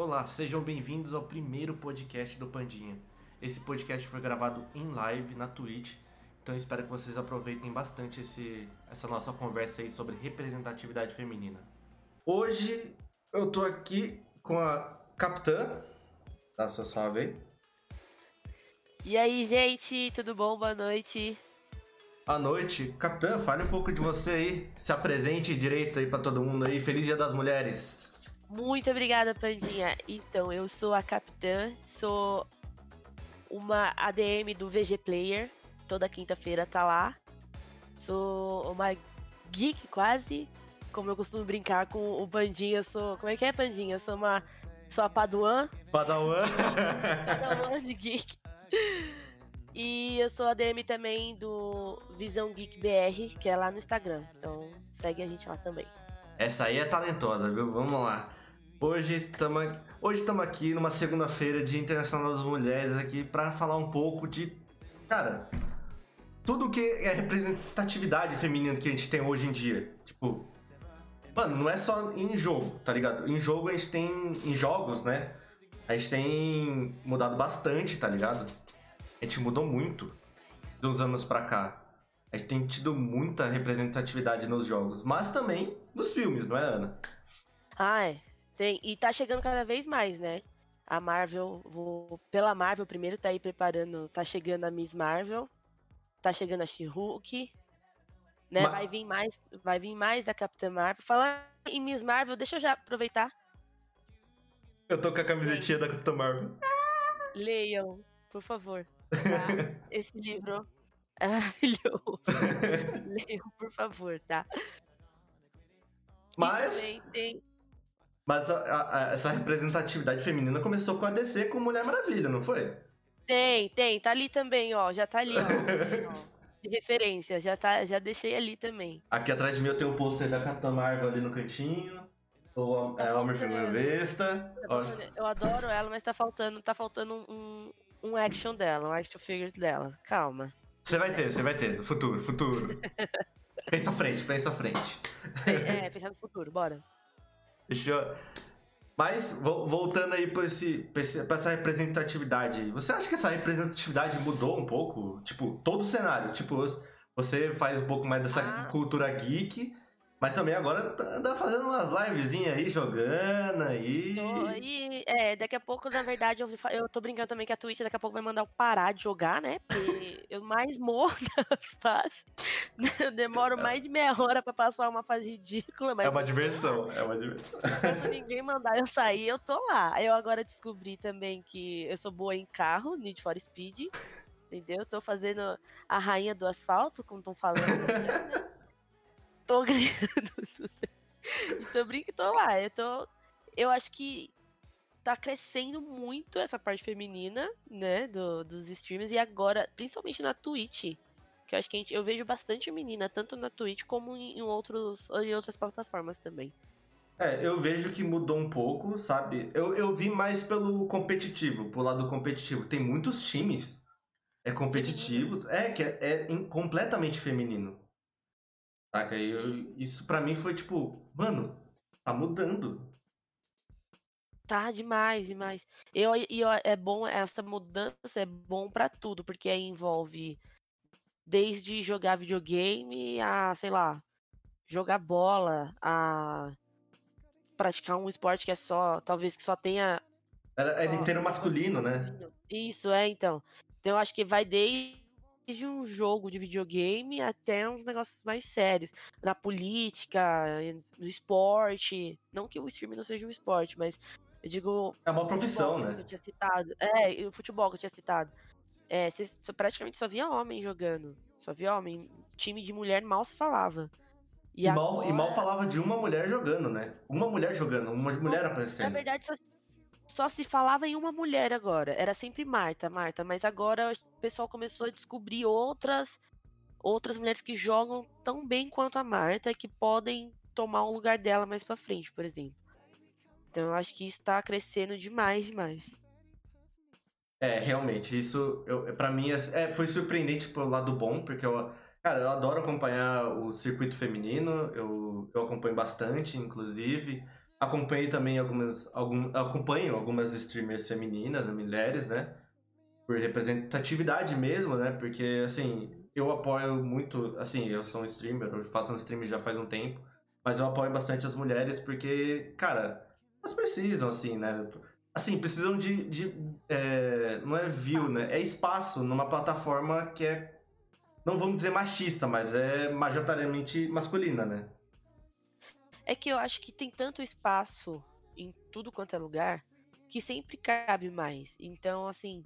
Olá, sejam bem-vindos ao primeiro podcast do Pandinha. Esse podcast foi gravado em live na Twitch, então espero que vocês aproveitem bastante esse, essa nossa conversa aí sobre representatividade feminina. Hoje eu tô aqui com a capitã, dá sua salve aí. E aí, gente, tudo bom? Boa noite. Boa noite. Capitã, fale um pouco de você aí. Se apresente direito aí para todo mundo aí. Feliz Dia das Mulheres. Muito obrigada, Pandinha. Então, eu sou a capitã, sou uma ADM do VG Player. Toda quinta-feira tá lá. Sou uma geek quase. Como eu costumo brincar com o Pandinha, sou. Como é que é, Pandinha? Sou uma. Sou a Paduan. Padawan. Paduan de geek. E eu sou a DM também do Visão Geek BR, que é lá no Instagram. Então segue a gente lá também. Essa aí é talentosa, viu? Vamos lá. Hoje estamos hoje aqui numa segunda-feira, Dia Internacional das Mulheres, aqui para falar um pouco de. Cara, tudo que é representatividade feminina que a gente tem hoje em dia. Tipo, mano, não é só em jogo, tá ligado? Em jogo a gente tem. Em jogos, né? A gente tem mudado bastante, tá ligado? A gente mudou muito de uns anos pra cá. A gente tem tido muita representatividade nos jogos, mas também nos filmes, não é, Ana? Ah, é. Tem, e tá chegando cada vez mais, né? A Marvel, vou, pela Marvel primeiro tá aí preparando, tá chegando a Miss Marvel, tá chegando a She-Hulk, né? Vai vir mais, vai vir mais da Capitã Marvel. Falar em Miss Marvel, deixa eu já aproveitar. Eu tô com a camisetinha da Capitã Marvel. Leiam, por favor. Tá? Esse livro é maravilhoso. Leiam, por favor, tá? Mas. E também tem mas a, a, essa representatividade feminina começou com a DC com Mulher Maravilha, não foi? Tem, tem. Tá ali também, ó. Já tá ali, ó. de referência. Já, tá, já deixei ali também. Aqui atrás de mim eu tenho o pôster da Capitã Marvel ali no cantinho. O tá é, Homem Formiga Vesta. Tá eu adoro ela, mas tá faltando, tá faltando um, um action dela, um action figure dela. Calma. Você vai ter, você vai ter. No futuro, futuro. pensa à frente, pensa à frente. É, é pensar no futuro, bora. Deixa eu... Mas, voltando aí pra, esse, pra, essa representatividade você acha que essa representatividade mudou um pouco? Tipo, todo o cenário. Tipo, você faz um pouco mais dessa ah. cultura geek, mas também agora tá, anda fazendo umas livezinhas aí, jogando aí. e, é, daqui a pouco, na verdade, eu, eu tô brincando também que a Twitch daqui a pouco vai mandar eu parar de jogar, né? Porque eu mais morro nas fases. Eu demoro é. mais de meia hora pra passar uma fase ridícula. Mas é uma diversão, é uma diversão. Enquanto ninguém mandar eu sair, eu tô lá. Eu agora descobri também que eu sou boa em carro, Need for Speed. Entendeu? Tô fazendo a rainha do asfalto, como estão falando. Né? Tô ganhando então brinco, tô lá. Eu tô. Eu acho que tá crescendo muito essa parte feminina, né, do, dos streamers, e agora, principalmente na Twitch, que eu acho que gente, eu vejo bastante menina, tanto na Twitch como em, em, outros, em outras plataformas também. É, eu vejo que mudou um pouco, sabe? Eu, eu vi mais pelo competitivo, pro lado competitivo. Tem muitos times é competitivo, é que é, é completamente feminino. Saca? E eu, isso para mim foi tipo, mano, tá mudando. Tá demais, demais. Eu, e é bom, essa mudança é bom para tudo, porque aí envolve desde jogar videogame a, sei lá, jogar bola, a praticar um esporte que é só, talvez que só tenha. É, é inteiro masculino, né? Isso, é, então. Então eu acho que vai desde desde um jogo de videogame até uns negócios mais sérios. Na política, no esporte. Não que o streaming não seja um esporte, mas eu digo. É uma profissão, né? Que eu tinha citado. É, o futebol que eu tinha citado. É, você praticamente só via homem jogando. Só via homem. Time de mulher mal se falava. E, e, agora... mal, e mal falava de uma mulher jogando, né? Uma mulher jogando, uma mulher aparecendo. Na verdade, só só se falava em uma mulher agora. Era sempre Marta, Marta. Mas agora o pessoal começou a descobrir outras outras mulheres que jogam tão bem quanto a Marta que podem tomar o lugar dela mais para frente, por exemplo. Então eu acho que isso tá crescendo demais, demais. É, realmente, isso para mim é, é, foi surpreendente pelo lado bom, porque eu, cara, eu adoro acompanhar o circuito feminino, eu, eu acompanho bastante, inclusive. Acompanhei também algumas, algum, acompanho algumas streamers femininas, mulheres, né? Por representatividade mesmo, né? Porque, assim, eu apoio muito, assim, eu sou um streamer, eu faço um stream já faz um tempo, mas eu apoio bastante as mulheres porque, cara, elas precisam, assim, né? Assim, precisam de. de é, não é view, né? É espaço numa plataforma que é. Não vamos dizer machista, mas é majoritariamente masculina, né? É que eu acho que tem tanto espaço em tudo quanto é lugar que sempre cabe mais. Então, assim,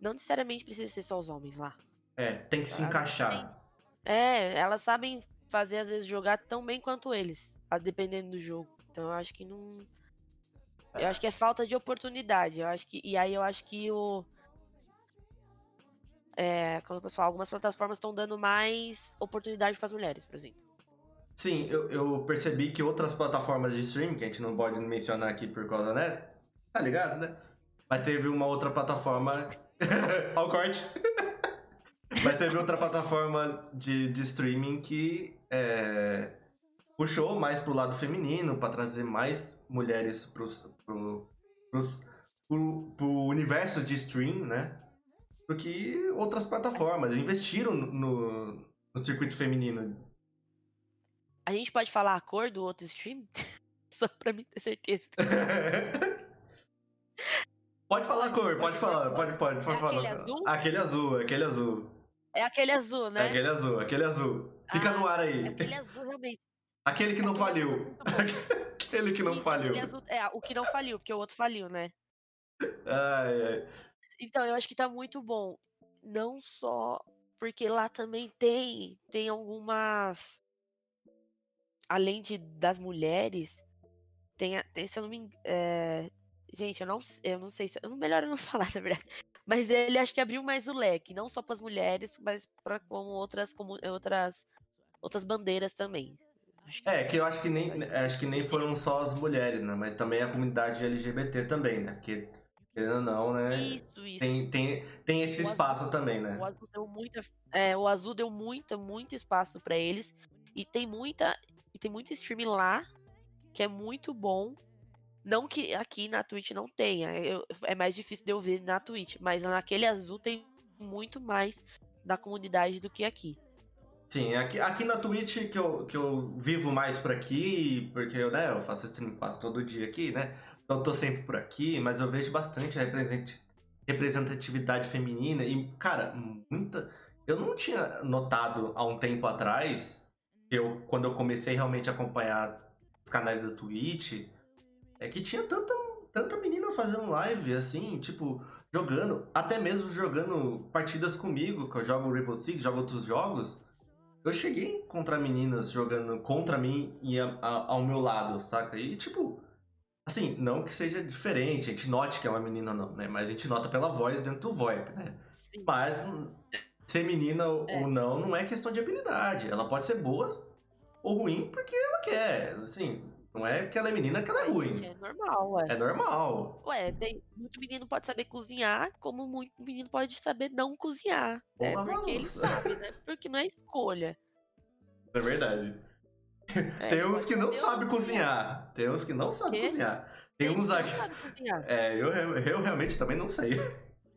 não necessariamente precisa ser só os homens lá. É, tem que se encaixar. É, elas sabem fazer, às vezes, jogar tão bem quanto eles, dependendo do jogo. Então eu acho que não. Eu acho que é falta de oportunidade. Eu acho que. E aí eu acho que o. É, como eu posso falar, algumas plataformas estão dando mais oportunidade para as mulheres, por exemplo. Sim, eu, eu, percebi que outras plataformas de streaming, que a gente não pode mencionar aqui por causa, né? Tá ligado, né? Mas teve uma outra plataforma. Olha o corte! Mas teve outra plataforma de, de streaming que é, puxou mais pro lado feminino, para trazer mais mulheres pros, pro, pros, pro, pro universo de stream, né? Do que outras plataformas. Investiram no, no circuito feminino a gente pode falar a cor do outro stream? Só pra mim ter certeza. pode falar a cor, pode falar, pode, pode, pode é falar. Aquele azul? Aquele azul, aquele azul. É aquele azul, né? É aquele azul, aquele azul. Fica ah, no ar aí. Aquele azul, realmente. Aquele que não aquele faliu. aquele que não Isso, faliu. Azul, é, o que não faliu, porque o outro faliu, né? Ai, ai. Então, eu acho que tá muito bom. Não só porque lá também tem, tem algumas além de, das mulheres, tem, tem se eu não me é, gente, eu não, eu não sei se. Eu, melhor eu não falar, na verdade. Mas ele acho que abriu mais o leque, não só para as mulheres, mas para como outras, como outras, outras bandeiras também. Que é, que eu acho que nem, acho que nem foram só as mulheres, né? Mas também a comunidade LGBT também, né? Que, querendo ou não, né? Isso, isso. Tem, tem, tem esse o espaço azul, também, né? O azul deu, muita, é, o azul deu muito, muito espaço para eles. E tem muita. E tem muito stream lá que é muito bom. Não que aqui na Twitch não tenha. Eu, é mais difícil de eu ver na Twitch. Mas naquele azul tem muito mais da comunidade do que aqui. Sim, aqui, aqui na Twitch que eu, que eu vivo mais por aqui, porque eu, né, eu faço stream quase todo dia aqui, né? Então eu tô sempre por aqui, mas eu vejo bastante representatividade feminina e, cara, muita. Eu não tinha notado há um tempo atrás eu, quando eu comecei realmente a acompanhar os canais da Twitch, é que tinha tanta, tanta menina fazendo live, assim, tipo, jogando, até mesmo jogando partidas comigo, que eu jogo Rainbow Six, jogo outros jogos. Eu cheguei contra meninas jogando contra mim e a, a, ao meu lado, saca? E, tipo, assim, não que seja diferente, a gente note que é uma menina, não, né? Mas a gente nota pela voz dentro do VoIP, né? Sim. Mas ser menina é. ou não não é questão de habilidade. Ela pode ser boa ou ruim porque ela quer. Assim, não é que ela é menina que ela é ruim. Gente, é normal, ué. É normal. Ué, tem, muito menino pode saber cozinhar, como muito menino pode saber não cozinhar. é porque ele sabe, né? Porque não é escolha. É verdade. É, tem uns que não sabem cozinhar. Tem uns que não sabem cozinhar. Tem, tem uns aqui. Não sabe cozinhar. É, eu, eu realmente também não sei.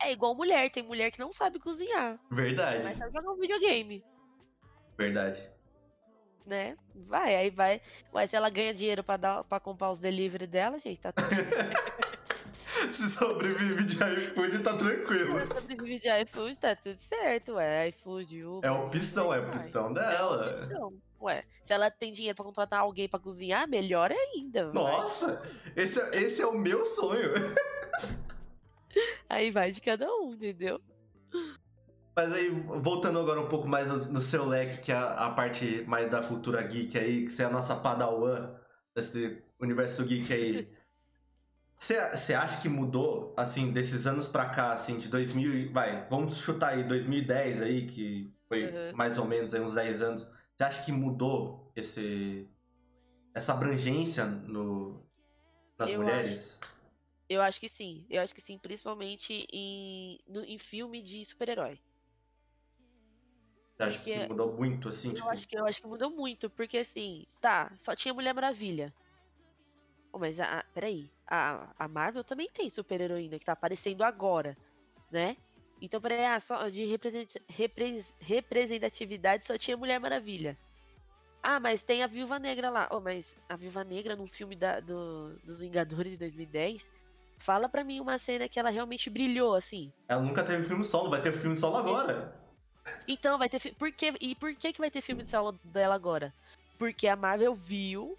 É igual mulher, tem mulher que não sabe cozinhar. Verdade. Mas sabe jogar um videogame. Verdade. Né? Vai, aí vai. Mas se ela ganha dinheiro pra, dar, pra comprar os delivery dela, gente, tá tudo certo. se sobrevive de iFood, tá tranquilo. Se sobrevive de iFood, tá tudo certo, ué. iFood, Uber. É opção, é opção dela. É opção. Ué, se ela tem dinheiro pra contratar alguém pra cozinhar, melhor ainda. Nossa, esse, é, esse é o meu sonho. Aí vai de cada um, entendeu? Mas aí, voltando agora um pouco mais no, no seu leque, que é a, a, parte mais da cultura geek aí, que você é a nossa padawan desse universo geek aí. Você acha que mudou, assim, desses anos pra cá, assim, de 2000, vai, vamos chutar aí, 2010 aí, que foi uhum. mais ou menos aí uns 10 anos. Você acha que mudou esse, essa abrangência no, nas Eu mulheres? Acho. Eu acho que sim. Eu acho que sim, principalmente em, no, em filme de super-herói. Acho que mudou muito, assim? Eu, tipo... acho que, eu acho que mudou muito, porque assim, tá, só tinha Mulher Maravilha. Oh, mas a, a- peraí, a, a Marvel também tem super-heroína que tá aparecendo agora, né? Então, peraí, ah, só de represent- repres- representatividade só tinha Mulher Maravilha. Ah, mas tem a Viúva Negra lá. Oh, mas a Viúva Negra num filme da- do- dos Vingadores de 2010, fala pra mim uma cena que ela realmente brilhou, assim. Ela nunca teve filme solo, vai ter filme solo agora. Então, vai ter. fi- Por que, e por que, que vai ter filme de solo dela agora? Porque a Marvel viu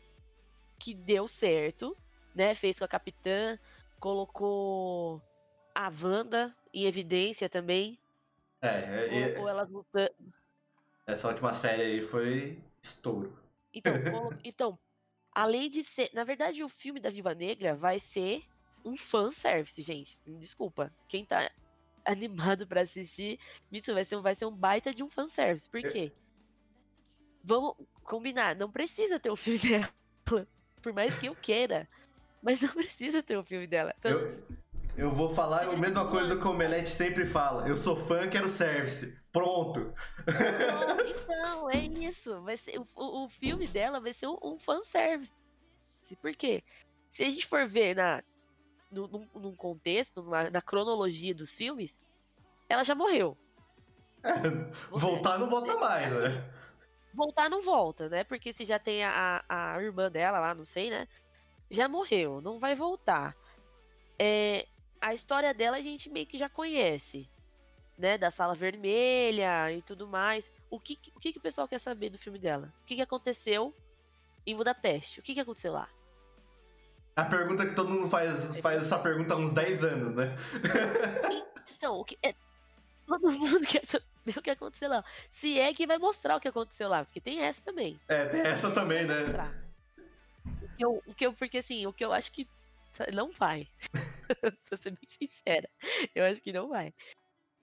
que deu certo, né? Fez com a Capitã, colocou a Wanda em evidência também. É, é, é- Colocou elas lutando. essa última série aí foi estouro. Então, colo- então, além de ser. Na verdade, o filme da Viva Negra vai ser um fanservice, gente. Desculpa. Quem tá animado pra assistir, isso vai ser, vai ser um baita de um fanservice. Por quê? Vamos combinar, não precisa ter um filme dela. Por mais que eu queira. Mas não precisa ter um filme dela. Então, Eu, eu vou falar a mesma coisa que o Omelete sempre fala. Eu sou fã, quero service. Pronto. Pronto, então, é isso. Vai ser, o, o, o filme dela vai ser um, um fanservice. Por quê? Se a gente for ver na, num, num contexto, numa- na cronologia dos filmes, ela já morreu. Voltar não volta mais, né? Voltar não volta, né? Porque se já tem a, a a irmã dela lá, não sei, né? Já morreu, não vai voltar. É, a história dela a gente meio que já conhece, né? Da sala vermelha e tudo mais. O que, o que, que o pessoal quer saber do filme dela? O que, que aconteceu em Budapeste? O que, que aconteceu lá? A pergunta que todo mundo faz, faz essa pergunta há uns 10 anos, né? Então, o que é. Todo mundo quer saber o que aconteceu lá. Se é que vai mostrar o que aconteceu lá, porque tem essa também. É, tem essa também, né? O que eu, o que eu- porque assim, o que eu acho que não vai. pra ser bem sincera. Eu acho que não vai.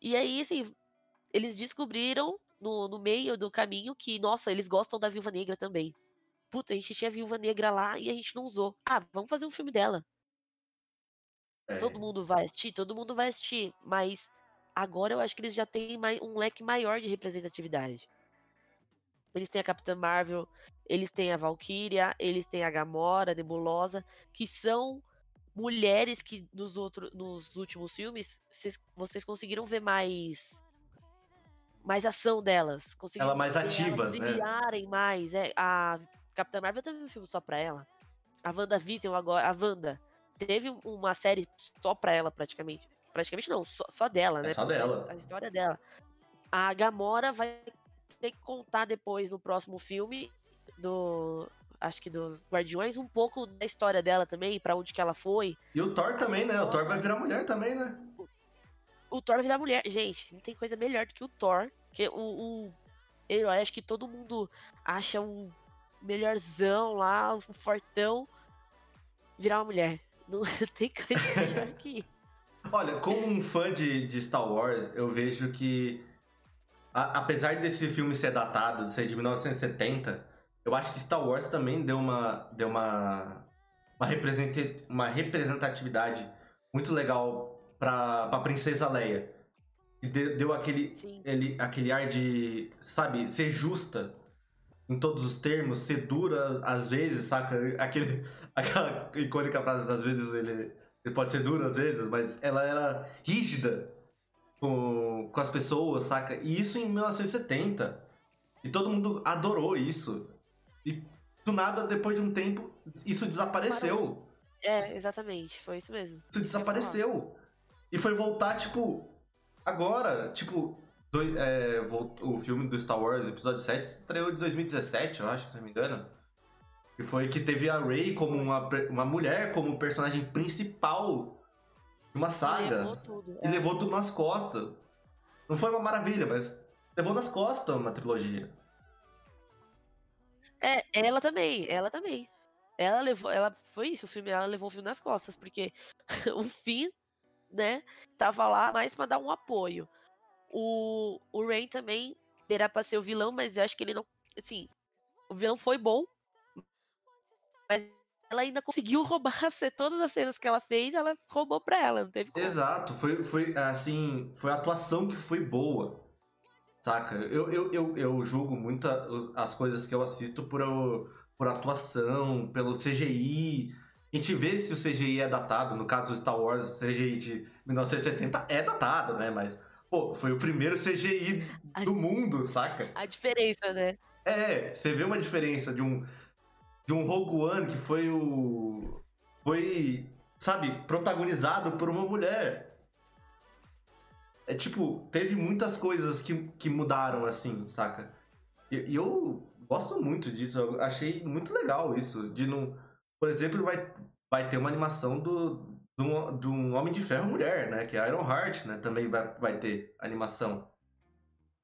E aí, assim, eles descobriram no, no meio do caminho que, nossa, eles gostam da Viúva Negra também. Puta, a gente tinha a Viúva Negra lá e a gente não usou. Ah, vamos fazer um filme dela. É. Todo mundo vai assistir, todo mundo vai assistir. Mas agora eu acho que eles já têm um leque maior de representatividade. Eles têm a Capitã Marvel, eles têm a Valkyria, eles têm a Gamora, a Nebulosa, que são mulheres que nos, outro, nos últimos filmes vocês, vocês conseguiram ver mais mais ação delas. Conseguiram Ela mais ativas, elas né? brilharem mais. É, a Capitã Marvel teve um filme só pra ela. A WandaVision agora, a Wanda, teve uma série só pra ela, praticamente. Praticamente não, só, só dela, É né? só dela. A, a história dela. A Gamora vai ter que contar depois no próximo filme do. Acho que dos Guardiões, um pouco da história dela também, pra onde que ela foi. E o Thor também, né? O Thor vai virar mulher também, né? O Thor vai virar mulher. Gente, não tem coisa melhor do que o Thor. Que o, o herói, acho que todo mundo acha um melhorzão lá, um fortão, virar uma mulher. Não tem coisa melhor que isso. Olha, como um fã de, de Star Wars, eu vejo que, a- apesar desse filme ser datado, de ser de 1970, eu acho que Star Wars também deu uma, deu uma, uma, representa- uma representatividade muito legal pra, pra Princesa Leia. E de- deu aquele, ele, aquele ar de, sabe, ser justa em todos os termos, ser dura às vezes, saca? Aquele, aquela icônica frase, às vezes ele, ele pode ser duro às vezes, mas ela era rígida com, com as pessoas, saca? E isso em 1970. E todo mundo adorou isso. E do nada, depois de um tempo, isso desapareceu. É, exatamente. Foi isso mesmo. Isso desapareceu. E foi voltar, tipo, agora. Tipo, do- é, o filme do Star Wars, episódio 7, estreou em 2017, eu acho, se não me engano. E foi que teve a Rey como uma, uma mulher, como personagem principal de uma E saga. levou tudo. E é. levou tudo nas costas. Não foi uma maravilha, mas levou nas costas uma trilogia. É, ela também, ela também. Ela levou, ela foi isso, o filme, ela levou o filme nas costas, porque o fim, né, tava lá mais pra dar um apoio. O, o Rain também terá pra ser o vilão, mas eu acho que ele não, assim, o vilão foi bom, mas ela ainda conseguiu roubar todas as cenas que ela fez, ela roubou pra ela, não teve como. Exato, foi, foi assim, foi a atuação que foi boa. Saca? Eu, eu, eu, eu julgo muito as coisas que eu assisto por, por atuação, pelo CGI. A gente vê se o CGI é datado, no caso do Star Wars, o CGI de 1970 é datado, né? Mas, pô, foi o primeiro CGI do mundo, saca? A diferença, né? É, você vê uma diferença de um de um Rogue One que foi o foi, sabe, protagonizado por uma mulher. É tipo, teve muitas coisas que, que mudaram assim, saca? E, e eu gosto muito disso, eu achei muito legal isso, de não, por exemplo, vai vai ter uma animação do de um, de um Homem de Ferro mulher, né? Que é Iron Heart, né? Também vai, vai ter animação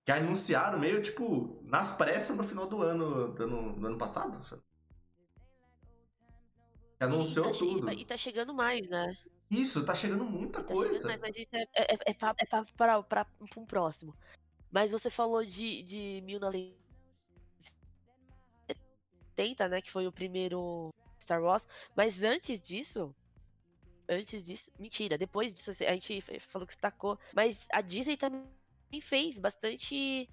que anunciaram meio, tipo, nas pressas no final do ano, do ano, do ano passado. Que anunciou e tá, tudo. E tá, e tá, chegando mais, né? Isso, tá chegando muita tá coisa. Chegando mais, mas isso é, é, é, é pra, é pra, pra, pra, pra um próximo. Mas você falou de, de 1970, né? Que foi o primeiro Star Wars. Mas antes disso, antes disso. Mentira, depois disso a gente falou que destacou. Mas a Disney também fez bastante.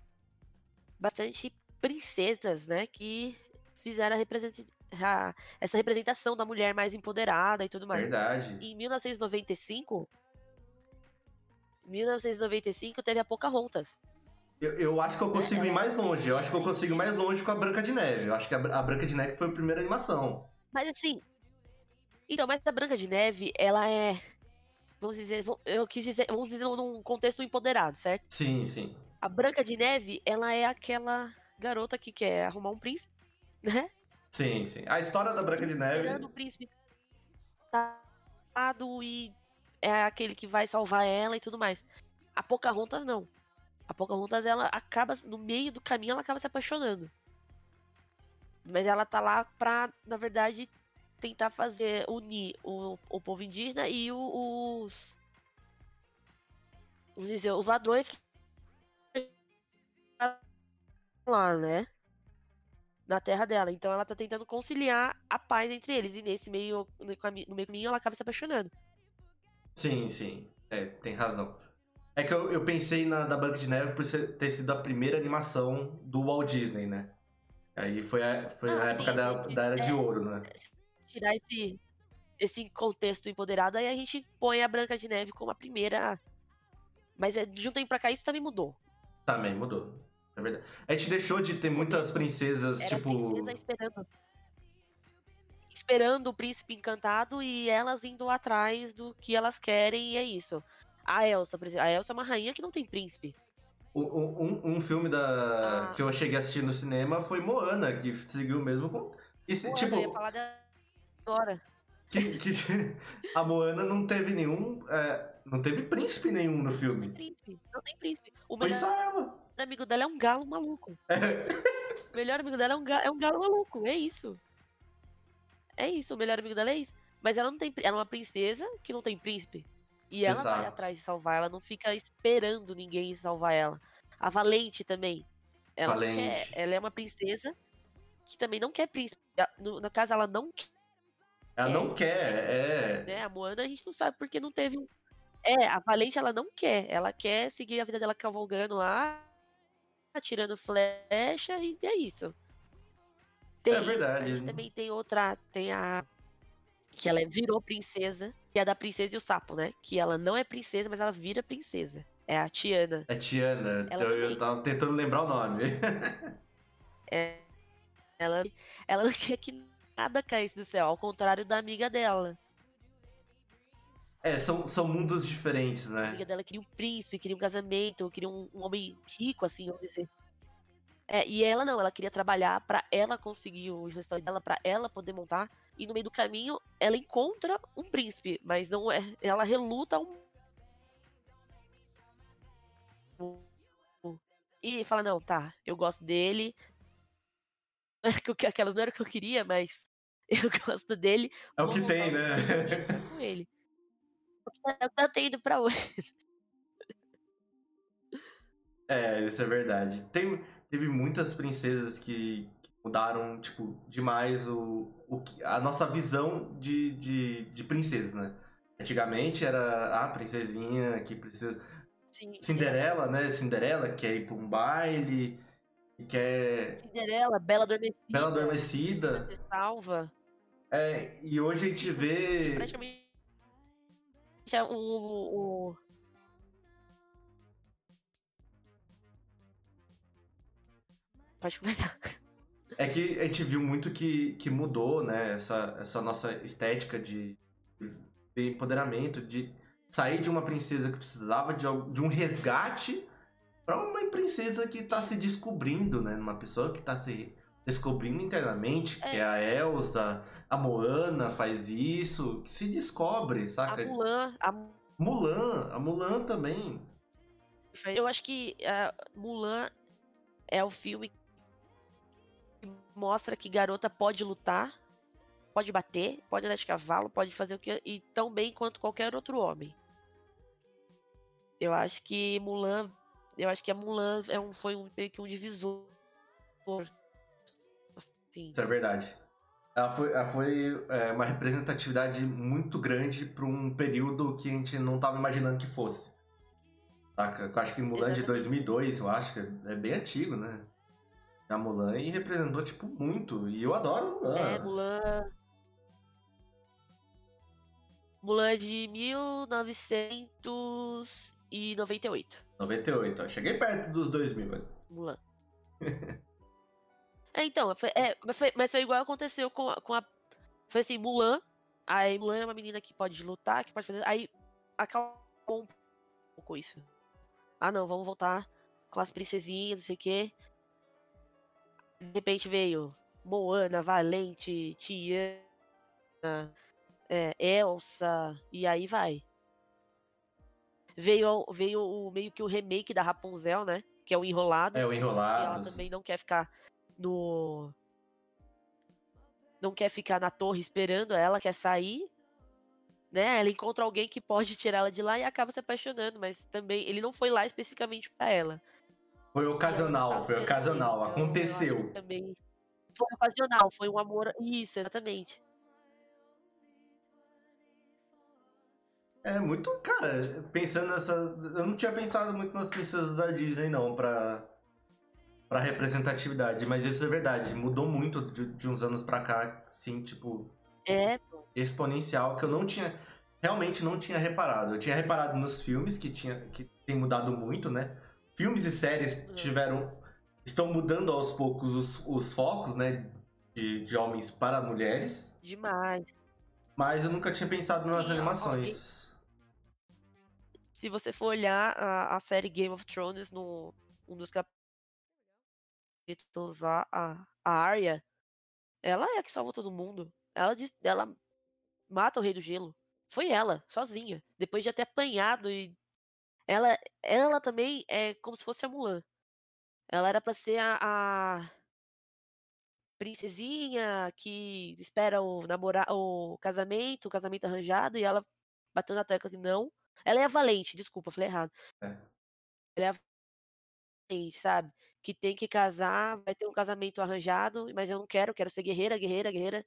Bastante princesas, né? Que fizeram a essa representação da mulher mais empoderada e tudo mais. Verdade. Em 1995. 1995 teve a Pocahontas. Eu, eu acho que eu consigo ir mais longe. Eu acho que eu consigo ir mais longe com a Branca de Neve. Eu acho que a, a Branca de Neve foi a primeira animação. Mas assim. Então, mas a Branca de Neve, ela é vamos dizer, eu quis dizer, vamos dizer num contexto empoderado, certo? Sim, sim. A Branca de Neve, ela é aquela garota que quer arrumar um príncipe, né? Sim, sim. A história da Branca de Neve. Esperando o príncipe e é aquele que vai salvar ela e tudo mais. A Pocahontas não. A Pocahontas ela acaba no meio do caminho ela acaba se apaixonando. Mas ela tá lá pra, na verdade, tentar fazer unir o, o povo indígena e o, os vamos dizer os ladrões que lá, né? Na terra dela. Então ela tá tentando conciliar a paz entre eles. E nesse meio, no meio caminho, ela acaba se apaixonando. Sim, sim. É, tem razão. É que eu, eu pensei na da Branca de Neve por ter sido a primeira animação do Walt Disney, né? Aí foi a, foi ah, a época sim, da, sim. da Era é, de Ouro, né? Tirar esse, esse contexto empoderado, aí a gente põe a Branca de Neve como a primeira. Mas é, de um tempo pra cá isso também mudou. Também mudou. É verdade. A gente deixou de ter muitas princesas, Era tipo. Princesa esperando. Esperando o príncipe encantado e elas indo atrás do que elas querem, e é isso. A Elsa, por exemplo. A Elsa é uma rainha que não tem príncipe. Um, um filme da, ah. que eu cheguei a assistir no cinema foi Moana, que seguiu o mesmo. Com... E, Moana, tipo, eu ia falar agora. Que, que a Moana não teve nenhum. É, não teve príncipe nenhum no filme. Não tem príncipe. Não tem príncipe. O Foi melhor, só ela. Amigo dela é um galo maluco. É. O melhor amigo dela é um, galo, é um galo maluco. É isso. É isso. O melhor amigo dela é isso. Mas ela não tem. Ela é uma princesa que não tem príncipe. E ela Exato. vai atrás de salvar. Ela não fica esperando ninguém salvar ela. A Valente também. Ela, Valente. Quer, ela é uma princesa que também não quer príncipe. No, no caso, ela não quer ela não quer, é. Né? A Moana a gente não sabe porque não teve um. É, a Valente ela não quer. Ela quer seguir a vida dela cavalgando lá, atirando flecha e é isso. Tem, é verdade. A gente também tem outra. Tem a. Que ela virou princesa. Que é a da princesa e o sapo, né? Que ela não é princesa, mas ela vira princesa. É a Tiana. É Tiana. Ela então, eu tava tentando lembrar o nome. é. Ela, ela não quer que nada caísse do céu, ao contrário da amiga dela. É, são, são mundos diferentes, né? A amiga dela queria um príncipe, queria um casamento, queria um, um homem rico, assim, vamos dizer. É, e ela não, ela queria trabalhar para ela conseguir o restaurante dela, para ela poder montar. E no meio do caminho, ela encontra um príncipe, mas não é. Ela reluta um. E fala: Não, tá, eu gosto dele. Aquelas não era o que eu queria, mas eu gosto dele. É o que tem, né? Com ele. É o que tá tendo pra hoje. É, isso é verdade. Tem, teve muitas princesas que, que mudaram, tipo, demais o, o, a nossa visão de, de, de princesa, né? Antigamente era a princesinha que precisa. Sim, Cinderela, sim. né? Cinderela quer ir pra um baile, quer. Cinderela, Bela Adormecida. Bela Adormecida. Salva. É, e hoje a gente vê. Praticamente. é O, o, Pode começar. É que a gente viu muito que, que mudou, né? Essa, essa nossa estética de, de empoderamento, de sair de uma princesa que precisava de, de um resgate para uma princesa que tá se descobrindo, né? Uma pessoa que tá se descobrindo internamente, que é, é a Elsa, a Moana faz isso, que se descobre, saca? A Mulan. A... Mulan, a Mulan também. Eu acho que uh, Mulan é o filme mostra que garota pode lutar, pode bater, pode andar de cavalo, pode fazer o que e tão bem quanto qualquer outro homem. Eu acho que Mulan, eu acho que a Mulan é um, foi um, meio que um divisor. Assim. Isso é verdade. Ela foi, ela foi é, uma representatividade muito grande para um período que a gente não estava imaginando que fosse. Saca? Eu acho que Mulan Exatamente. de 2002, eu acho que é bem antigo, né? a Mulan e representou, tipo, muito. E eu adoro Mulan. É, Mulan. Mulan de 1998. 98, ó. Cheguei perto dos 2000, velho. Mulan. é, então, foi, é, mas, foi, mas foi igual aconteceu com a, com a. Foi assim, Mulan. Aí Mulan é uma menina que pode lutar, que pode fazer. Aí acabou um pouco isso. Ah, não, vamos voltar com as princesinhas, não sei o quê. De repente veio Moana, Valente, Tiana, é, Elsa, e aí vai. Veio, veio o, meio que o remake da Rapunzel, né? Que é o Enrolado. É o Enrolado. Ela também não quer ficar no. Não quer ficar na torre esperando, ela quer sair. Né? Ela encontra alguém que pode tirar ela de lá e acaba se apaixonando, mas também ele não foi lá especificamente para ela. Foi ocasional, foi ocasional, aconteceu. Também foi ocasional, foi um amor. Isso, exatamente. É muito, cara, pensando nessa. Eu não tinha pensado muito nas princesas da Disney, não, pra, pra representatividade, mas isso é verdade. Mudou muito de, de uns anos pra cá, sim, tipo. É. Exponencial, que eu não tinha. Realmente não tinha reparado. Eu tinha reparado nos filmes que, tinha, que tem mudado muito, né? filmes e séries hum. tiveram. estão mudando aos poucos os, os focos, né? De, de homens para mulheres. Demais. Mas eu nunca tinha pensado nas Sim, animações. Se você for olhar a, a série Game of Thrones, no, um dos capítulos lá, a, a Arya, ela é a que salvou todo mundo. Ela, ela mata o Rei do Gelo. Foi ela, sozinha. Depois de ter apanhado e ela, ela também é como se fosse a Mulan. Ela era para ser a, a, princesinha que espera o namorar o casamento, o casamento arranjado e ela bateu na tecla que não. Ela é a valente, desculpa, falei errado. É. Ela é a sabe? Que tem que casar, vai ter um casamento arranjado, mas eu não quero, quero ser guerreira, guerreira, guerreira.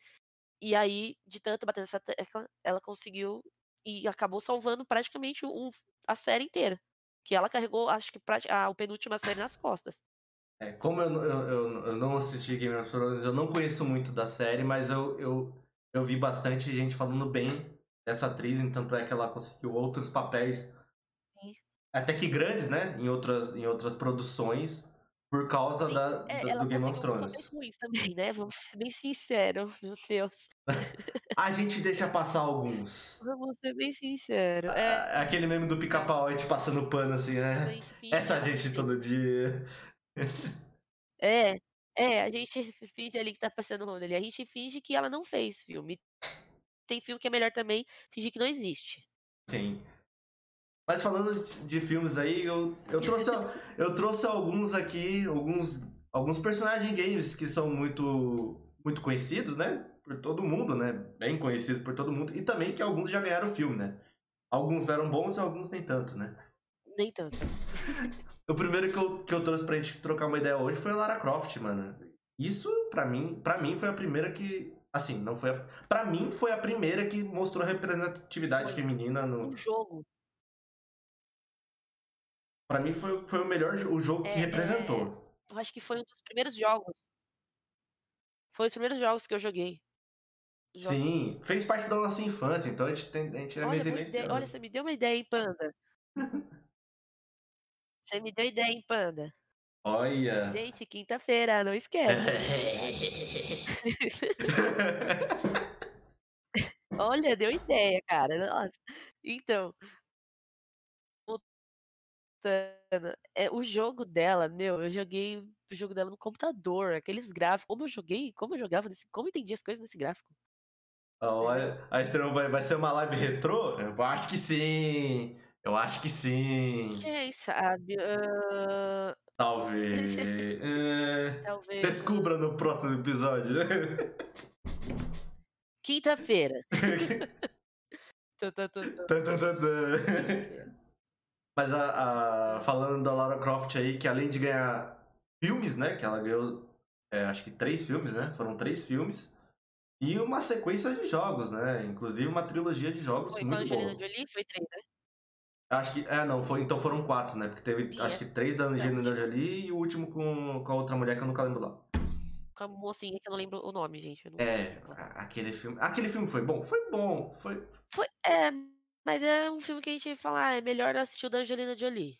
E aí, de tanto bater nessa tecla, ela conseguiu e acabou salvando praticamente um, a série inteira. Que ela carregou, acho que a, a penúltima série nas costas. É, como eu, eu, eu, eu, não assisti Game of Thrones, eu não conheço muito da série, mas eu, eu, eu vi bastante gente falando bem dessa atriz, tanto é que ela conseguiu outros papéis. Até que grandes, né, em outras, em outras produções, por causa Sim, da, é, do Game of Thrones. ruins também, né? Vamos ser bem sinceros, meu Deus. a gente deixa passar alguns. Vamos ser bem sinceros. É... Aquele meme do pica-pau, a gente passando pano assim, né? Essa gente todo dia. é, é, a gente finge ali que tá passando o ali. A gente finge que ela não fez filme. Tem filme que é melhor também fingir que não existe. Sim. Mas falando de filmes aí, eu, eu, trouxe, eu trouxe alguns aqui, alguns, alguns personagens games que são muito, muito conhecidos, né? Por todo mundo, né? Bem conhecidos por todo mundo. E também que alguns já ganharam filme, né? Alguns eram bons e alguns nem tanto, né? Nem tanto. o primeiro que eu, que eu trouxe pra gente trocar uma ideia hoje foi a Lara Croft, mano. Isso, pra mim, pra mim foi a primeira que. Assim, não foi. A, pra mim, foi a primeira que mostrou representatividade foi feminina no. Um jogo. Para mim foi, foi o melhor o jogo que é, representou. É, eu acho que foi um dos primeiros jogos. Foi os primeiros jogos que eu joguei. Jogos- Sim, fez parte da nossa infância, então a gente, tem, a gente é Olha, meio ideia. Olha, você me deu uma ideia, hein, Panda? Você me deu ideia, hein, Panda? Olha. Gente, quinta-feira, não esquece. Olha, deu ideia, cara. Nossa. Então. É, o jogo dela, meu, eu joguei o jogo dela no computador, aqueles gráficos. Como eu joguei, como eu jogava nesse. Como eu entendi as coisas nesse gráfico. Olha, aí você não vai, vai ser uma live retrô? Eu acho que sim. Eu acho que sim. Quem sabe? ah, Talvez. É, talvez. Descubra no próximo episódio. Quinta-feira. Quinta-feira. Mas a, a- falando da Lara Croft aí, que além de ganhar filmes, né? Que ela ganhou, é, acho que três filmes, né? Foram três filmes. E uma sequência de jogos, né? Inclusive uma trilogia de jogos Foi com a muito Angelina boa. Jolie? Foi três, né? Acho que. É, não, foi, então foram quatro, né? Porque teve Sim, acho é. que três da Angelina última. Jolie e o último com, com a outra mulher que eu nunca lembro lá. Com a mocinha que eu não lembro o nome, gente. É, aquele filme. Aquele filme foi bom? Foi bom. Foi. Foi, é, mas é um filme que a gente fala, ah, é melhor assistir o da Angelina Jolie.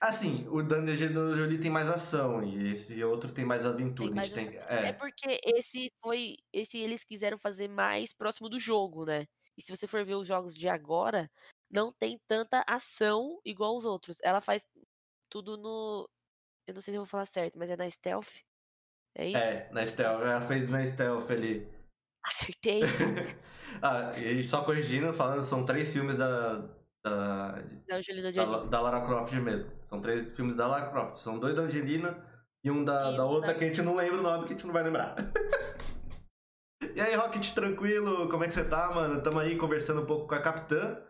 Assim, o da Angelina Jolie tem mais ação e esse outro tem mais aventura. Tem mais tem. É É, porque esse foi. Esse eles quiseram fazer mais próximo do jogo, né? E se você for ver os jogos de agora, não tem tanta ação igual os outros. Ela faz tudo no. Eu não sei se eu vou falar certo, mas é na stealth. É isso? é, na Stealth. Ela fez na Stealth ali. Acertei. ah, e só corrigindo, falando, são três filmes da. Da, da Angelina da, Jolie. da Lara Croft mesmo. São três filmes da Lara Croft. São dois da Angelina e um da, E da outra da- que a gente não lembra o nome, que a gente não vai lembrar. e aí, Rocket, tranquilo? Como é que você tá, mano? Tamo aí conversando um pouco com a Capitã,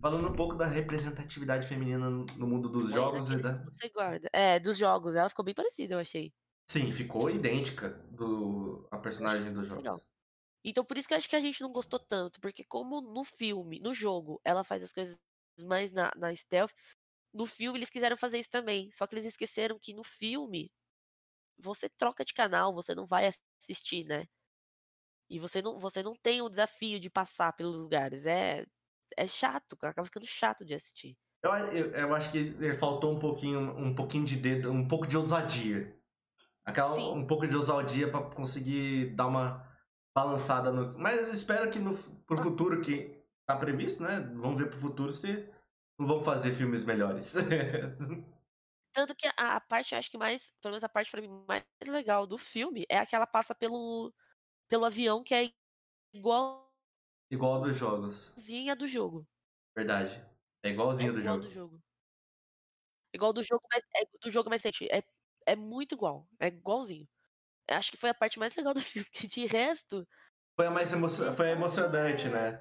falando um pouco da representatividade feminina no mundo dos Foi jogos e da... que Você guarda. É, dos jogos. Ela ficou bem parecida, eu achei. Sim, ficou idêntica do a personagem dos Legal. Então por isso que eu acho que a gente não gostou tanto, porque como no filme, no jogo, ela faz as coisas mais na, na stealth, no filme eles quiseram fazer isso também, só que eles esqueceram que no filme você troca de canal, você não vai assistir, né? E você não, você não tem o desafio de passar pelos lugares, é é chato, acaba ficando chato de assistir. Eu, eu, eu acho que faltou um pouquinho, um pouquinho de dedo, um pouco de ousadia. Aquela, Sim. um pouco de ousadia pra conseguir dar uma balançada no. Mas espero que no, pro futuro que tá previsto, né? Vamos ver pro futuro se não vão fazer filmes melhores. Tanto que a, a parte, acho que mais, pelo menos a parte pra mim mais legal do filme é a que ela passa pelo pelo avião que é igualzinha Igual dos jogos. do jogo. Verdade. É É igualzinho do igual jogo. do jogo. Igual do jogo mais, é do jogo mais recente. É, é muito igual. É igualzinho. Acho que foi a parte mais legal do filme. Que de resto, Foi a mais emo... foi emocionante, né?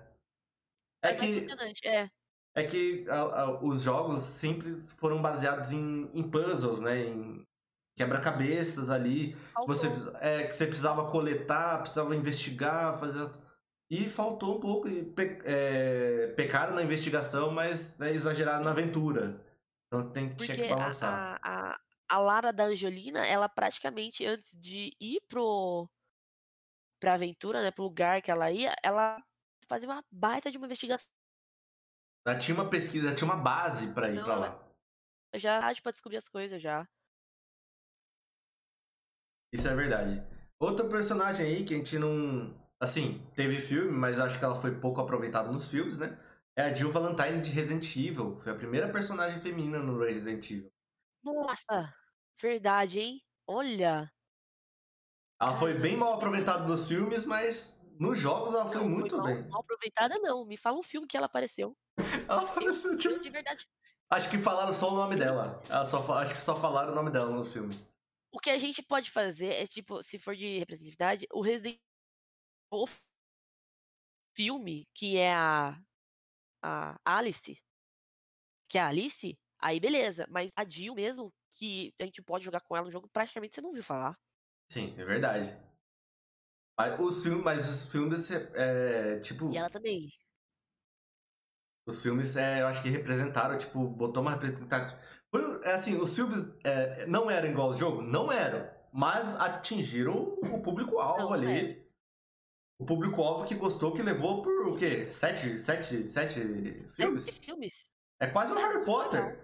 É é que, emocionante. É. é que a- a- os jogos sempre foram baseados em, em puzzles, né? Em quebra-cabeças ali. Faltou. Você, é, que você precisava coletar, precisava investigar, fazer as... E faltou um pouco, pe- é, pecaram na investigação, mas né, exageraram na aventura. Então tem que, tinha que balançar. a, a, a Lara da Angelina, ela praticamente, antes de ir pro pra aventura, né? Pro lugar que ela ia, ela fazia uma baita de uma investigação Ela tinha uma pesquisa, ela tinha uma base pra ir Não, pra lá. já pra descobrir as coisas já. Isso é verdade. Outra personagem aí que a gente não. Assim, teve filme, mas acho que ela foi pouco aproveitada nos filmes, né? É a Jill Valentine de Resident Evil. Foi a primeira personagem feminina no Resident Evil. Nossa! Verdade, hein? Olha! Ela foi bem mal aproveitada nos filmes, mas nos jogos ela foi Não, muito mal, bem. mal aproveitada, não. Me fala um filme que ela apareceu. Ela Eu, apareceu, tipo, de verdade. Acho que falaram só o nome Sim. dela. Ela só, acho que só falaram o nome dela nos filmes. O que a gente pode fazer é, tipo, se for de representatividade, o Resident o filme, que é a, a Alice, que é a Alice, aí beleza. Mas a Jill mesmo, que a gente pode jogar com ela no jogo, praticamente você não ouviu falar. Sim, é verdade. Mas os filmes, mas os filmes, é, tipo, E ela também. os filmes, é, eu acho que representaram, tipo, botou uma representatividade. Foi, é assim, os filmes é, não eram igual ao jogo? Não eram. Mas atingiram o público-alvo ali. o público-alvo que gostou, que levou por o quê? Sete, sete, sete filmes? Sete filmes. É quase um Harry Potter.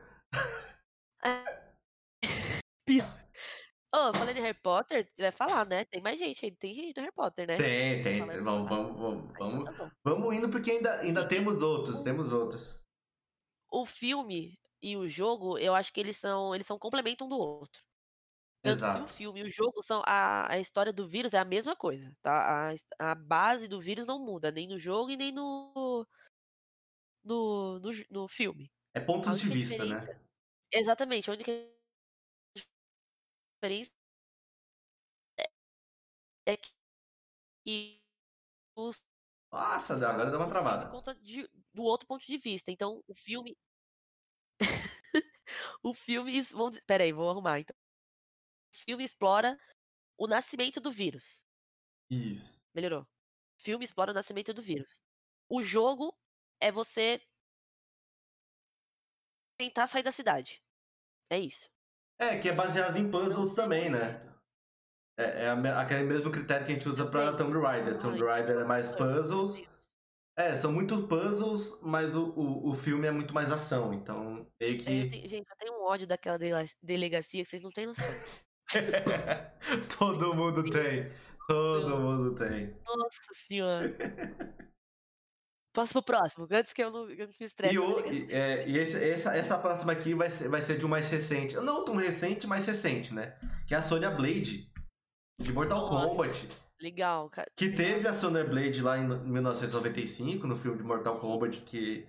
Ô, oh, falando em Harry Potter, vai falar, né? Tem mais gente aí, tem gente do Harry Potter, né? Tem, tem. Vamos, vamos, vamos, vamos, tá vamos indo porque ainda, ainda temos outros, temos outros. O filme e o jogo, eu acho que eles são, eles são complemento um do outro. Tanto Exato. que o filme e o jogo são a, a história do vírus é a mesma coisa, tá? A, a base do vírus não muda, nem no jogo e nem no no, no, no filme. É pontos de vista, né? Exatamente, a única é que os Nossa, agora deu uma travada. Conta de, do outro ponto de vista. Então, o filme. o filme. Vamos, peraí, vou arrumar então. O filme explora o nascimento do vírus. Isso. Melhorou. O filme explora o nascimento do vírus. O jogo é você tentar sair da cidade. É isso. É, que é baseado em puzzles também, né? É, é aquele mesmo critério que a gente usa pra Tomb Raider. Tomb Raider é mais puzzles. É, são muitos puzzles, mas o, o, o filme é muito mais ação, então meio que. É, eu tenho, gente, eu tenho um ódio daquela delegacia que vocês não têm noção. Todo mundo tem. Todo mundo tem. Nossa senhora. Passo pro próximo, antes que eu não, eu não me estresse. E, o, e, é, e esse, essa, essa próxima aqui vai ser, vai ser de um mais recente. Não tão recente, mas recente, né? Que é a Sonya Blade, de Mortal Kombat. Legal, cara. Que teve a Sonya Blade lá em 1995, no filme de Mortal Sim. Kombat, que,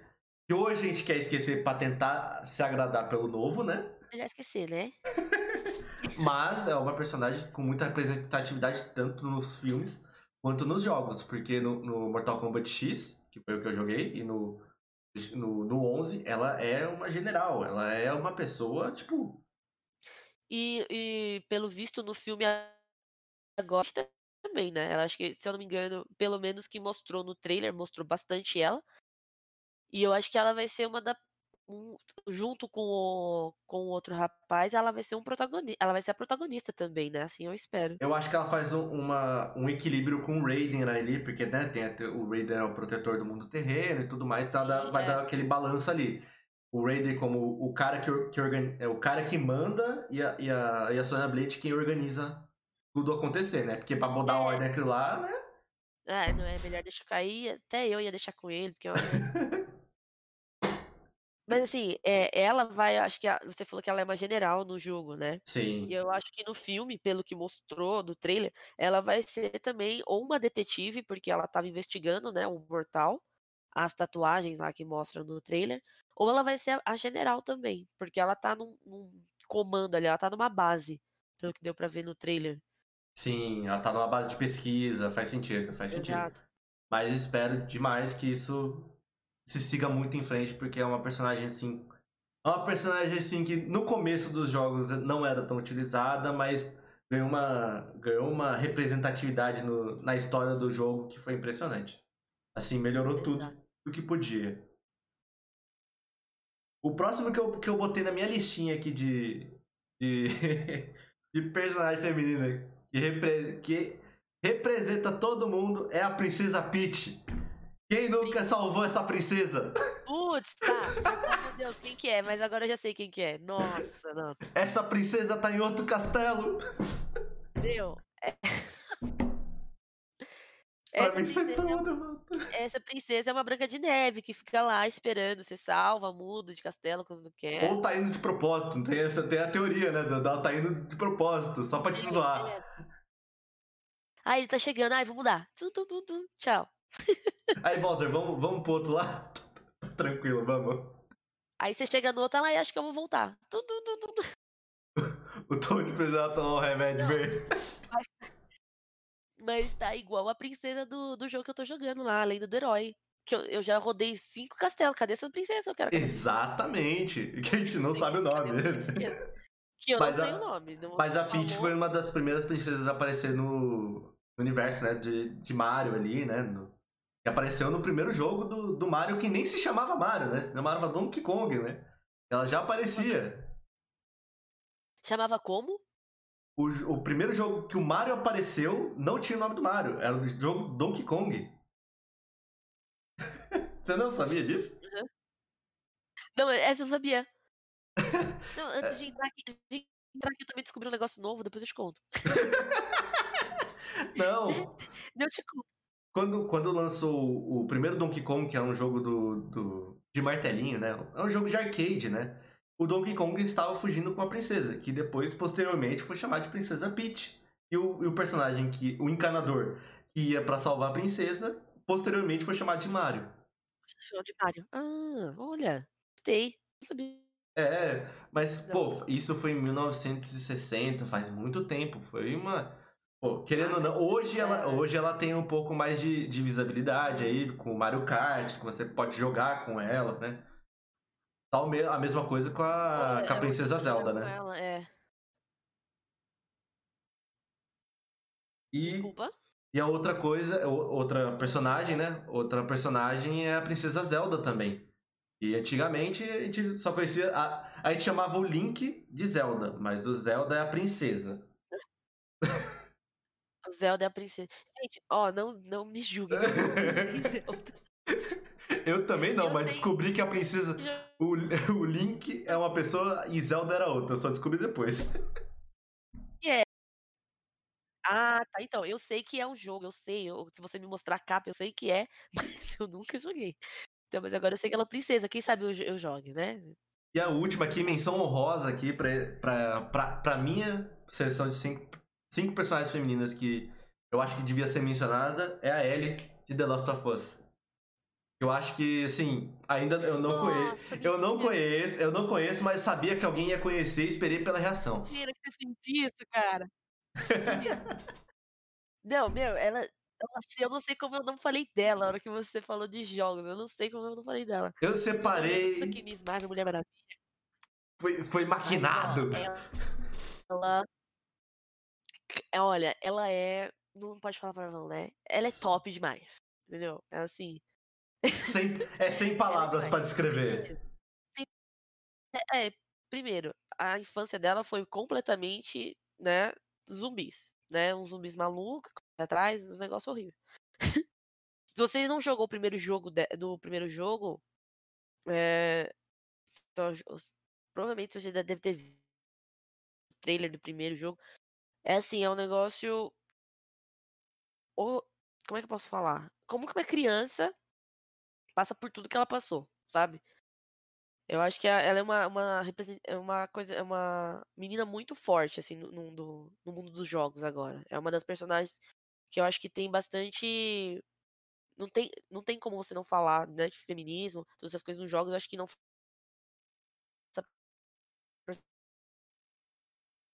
que hoje a gente quer esquecer pra tentar se agradar pelo novo, né? Melhor esquecer, né? mas é uma personagem com muita representatividade tanto nos filmes quanto nos jogos, porque no, no Mortal Kombat X que foi o que eu joguei, e no, no, no 11, ela é uma general, ela é uma pessoa, tipo... E, e pelo visto no filme agora também, né? Ela acho que, se eu não me engano, pelo menos que mostrou no trailer, mostrou bastante ela. E eu acho que ela vai ser uma da, um, junto com o, com o outro rapaz, ela vai ser um protagonista. Ela vai ser a protagonista também, né? Assim eu espero. Eu acho que ela faz um, uma, um equilíbrio com o Raiden ali, porque né, tem o Raiden é o protetor do mundo terreno e tudo mais, então Sim, vai é. dar aquele balanço ali. O Raiden como o cara que, que organiza, é o cara que manda e a, e a, e a Sonya Blade quem organiza tudo acontecer, né? Porque pra mudar é. a ordem aquilo lá, né? Ah, não é melhor deixar cair. Até eu ia deixar com ele, porque olha. Mas assim, é, ela vai, acho que a, você falou que ela é uma general no jogo, né? Sim. E eu acho que no filme, pelo que mostrou no trailer, ela vai ser também ou uma detetive, porque ela estava investigando, né, o mortal, as tatuagens lá que mostram no trailer, ou ela vai ser a, a general também, porque ela tá num, num, comando ali, ela tá numa base, pelo que deu para ver no trailer. Sim, ela tá numa base de pesquisa, faz sentido, faz Exato. sentido. Mas espero demais que isso se siga muito em frente, porque é uma personagem assim. É uma personagem assim que no começo dos jogos não era tão utilizada, mas ganhou uma, ganhou uma representatividade no, na história do jogo que foi impressionante. Assim, melhorou Exato. tudo o que podia. O próximo que eu, que eu botei na minha listinha aqui de, de, de personagem feminina que, repre, que representa todo mundo é a Princesa Peach. Quem nunca salvou essa princesa? Putz, tá. Meu Deus, quem que é? Mas agora eu já sei quem que é. Nossa, nossa. Essa princesa tá em outro castelo. Meu. É... Essa princesa, é, essa princesa é uma branca de neve que fica lá esperando, você salva, muda de castelo quando quer. Ou tá indo de propósito, tem, essa, tem a teoria, né? Ela tá indo de propósito, só pra te é, zoar. Ah, ele tá chegando, ai, vou mudar. Tchau. Aí, Bowser, vamos, vamos pro outro lado? Tranquilo, vamos. Aí você chega no outro lá e acha que eu vou voltar. Tum, tum, tum. o Toad precisa tomar um remédio verde. Mas, mas tá igual a princesa do, do jogo que eu tô jogando lá, a lenda do herói. Que eu, eu já rodei cinco castelos. Cadê essa princesa? Eu quero Exatamente. Que a gente não sabe o nome. Que eu mas não sei a, o nome. Mas a Peach foi uma das primeiras princesas a aparecer no, universo, né, de, de Mario ali, né, no, que apareceu no primeiro jogo do, do Mario, que nem se chamava Mario, né, se chamava Donkey Kong, né, ela já aparecia. Chamava como? o, o primeiro jogo que o Mario apareceu não tinha o nome do Mario, era o jogo Donkey Kong. Você não sabia disso? Não, essa eu sabia. Não, antes de entrar aqui, de entrar aqui eu também descobri um negócio novo, depois eu te conto. Não, Eu te conto. Quando, quando lançou o, primeiro Donkey Kong, que é um jogo do, do, de martelinho, né? É um jogo de arcade, né? O Donkey Kong estava fugindo com uma princesa, que depois, posteriormente, foi chamada de Princesa Peach. E o, e o personagem que. O encanador que ia pra salvar a princesa, posteriormente foi chamado de Mario. De Mario. Ah, olha. Gostei. Não sabia. É, mas, pô, isso foi em 1960, faz muito tempo. Foi uma. Pô, querendo ou não, hoje ela, hoje ela tem um pouco mais de, de visibilidade aí, com o Mario Kart, que você pode jogar com ela, né? Tal me- a mesma coisa com a, Olha, com a eu Princesa Zelda, né? ela, é. E, Desculpa. e a outra coisa, outra personagem, né? Outra personagem é a Princesa Zelda também. E antigamente a gente só conhecia. A, a gente chamava o Link de Zelda, mas o Zelda é a princesa. Zelda é a princesa. Gente, ó, não, não me julguem. Eu também não, Eu mas descobri que a princesa. O, o Link é uma pessoa e Zelda era outra, eu só descobri depois. Ah, tá. Então, eu sei que é um jogo, eu sei. eu- se você me mostrar a capa, eu sei que é, mas eu nunca joguei. Então, mas agora eu sei que ela é princesa. Quem sabe eu, eu jogue, né? E a última aqui, menção honrosa aqui pra, pra, pra, pra minha seleção de cinco, cinco personagens femininas que eu acho que devia ser mencionada é a Ellie de The Last of Us. Eu acho que, assim, ainda eu não conheço. Eu não conheço, eu não conheço, mas sabia que alguém ia conhecer e esperei pela reação. Mentira que você fez isso, cara. Não, meu, ela. Nossa, eu não sei como eu não falei dela na hora que você falou de jogos. Eu não sei como eu não falei dela. Eu Eu separei. Miss Marvel, Mulher Maravilha. Foi, foi Mas, ó, maquinado. ela. É, Olha, ela é. Não pode falar palavrão, né? Ela é top demais. Entendeu? É assim. Sem, é sem palavras demais. pra descrever. É, é, primeiro, a infância dela foi completamente, né, zumbis, né? Uns zumbis malucos atrás, um negócio horrível. Se você não jogou o primeiro jogo de- do primeiro jogo, é, só provavelmente você deve ter visto o trailer do primeiro jogo. É assim, é um negócio. o- Como é que eu posso falar? Como que uma criança passa por tudo que ela passou, sabe? Eu acho que ela é uma, uma, é uma coisa, é uma menina muito forte, assim, no, no mundo, no mundo dos jogos agora. É uma das personagens que eu acho que tem bastante. Não tem, não tem como você não falar, né, de feminismo, todas essas coisas nos jogos, eu acho que não essa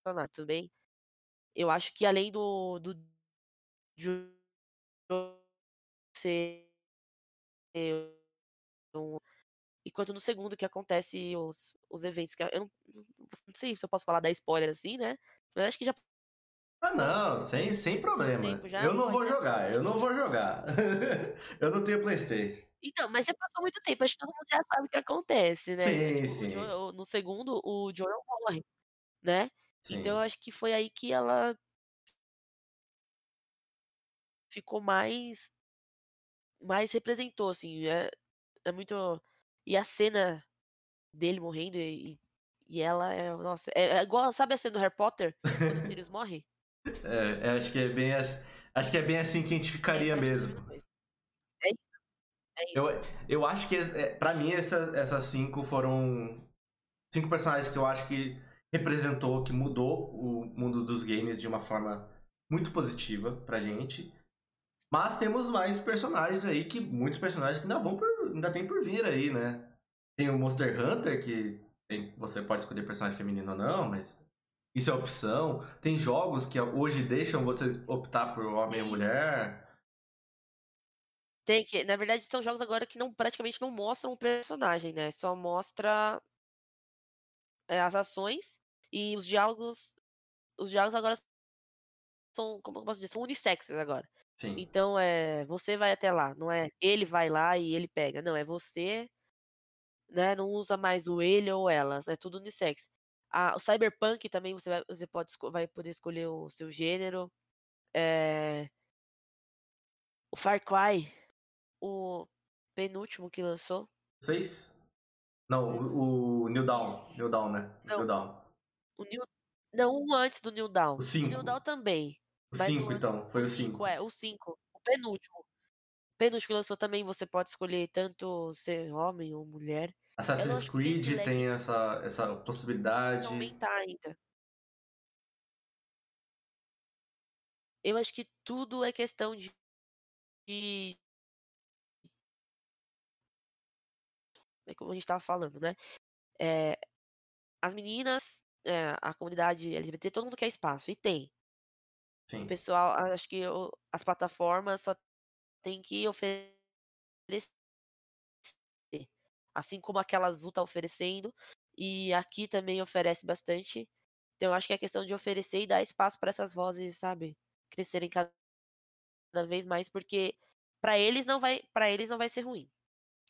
personagem, tudo bem? Eu acho que além do, do ser enquanto no segundo que acontece os, os eventos que eu não, não sei se eu posso falar da spoiler assim, né? Mas acho que já Ah, não, sem, sem problema. eu não vou jogar, eu não vou jogar. eu não tenho Playstation. Então, mas já passou muito tempo, acho que todo mundo já sabe o que acontece, né? Sim, Tipo, sim. Joel- no segundo, o Joel morre, né? Sim. Então eu acho que foi aí que ela ficou mais mais representou assim, é, é muito e a cena dele morrendo e, e ela é, nossa, é, é igual, sabe a cena do Harry Potter quando o Sirius morre? É, é, acho que é bem assim, acho que é bem assim que a gente ficaria É, que é mesmo. É isso. É isso. Eu, eu acho que, é, pra mim, essa- essas cinco foram cinco personagens que eu acho que representou, que mudou o mundo dos games de uma forma muito positiva pra gente. Mas temos mais personagens aí, que muitos personagens que ainda, vão por, ainda tem por vir aí, né? Tem o Monster Hunter, que tem- você pode escolher personagem feminino ou não, mas isso é opção. Tem jogos que hoje deixam você optar por homem ou mulher. Tem que, na verdade, são jogos agora que não praticamente não mostram o personagem, né? Só mostra as ações e os diálogos. Os diálogos agora são, como eu posso dizer, são unissexes agora. Sim. Então é, você vai até lá, não é ele vai lá e ele pega, não, é você, né? Não usa mais o ele ou elas, é tudo unissex. A, o Cyberpunk também você, vai, você pode, vai poder escolher o seu gênero. É, o Far Cry, o penúltimo que lançou. Seis? Não, o, o New Dawn. New Dawn, né? Não. New Dawn. O New, não, um antes do New Dawn. O 5. O New Dawn também. O mas 5, o- então. Foi o cinco 5. é, o 5. O penúltimo. O penúltimo que lançou também, você pode escolher tanto ser homem ou mulher. Assassin's Creed leque tem essa, essa possibilidade. Aumentar ainda. Eu acho que tudo é questão de. de como a gente tava falando, né? É, as meninas, é, a comunidade LGBT, todo mundo quer espaço, e tem. Sim. O pessoal, acho que o- as plataformas só tem que oferecer. Assim como aquela azul tá oferecendo. E aqui também oferece bastante. Então, eu acho que é questão de oferecer e dar espaço para essas vozes, sabe? Crescerem cada cada vez mais, porque para eles não vai, para eles não vai ser ruim.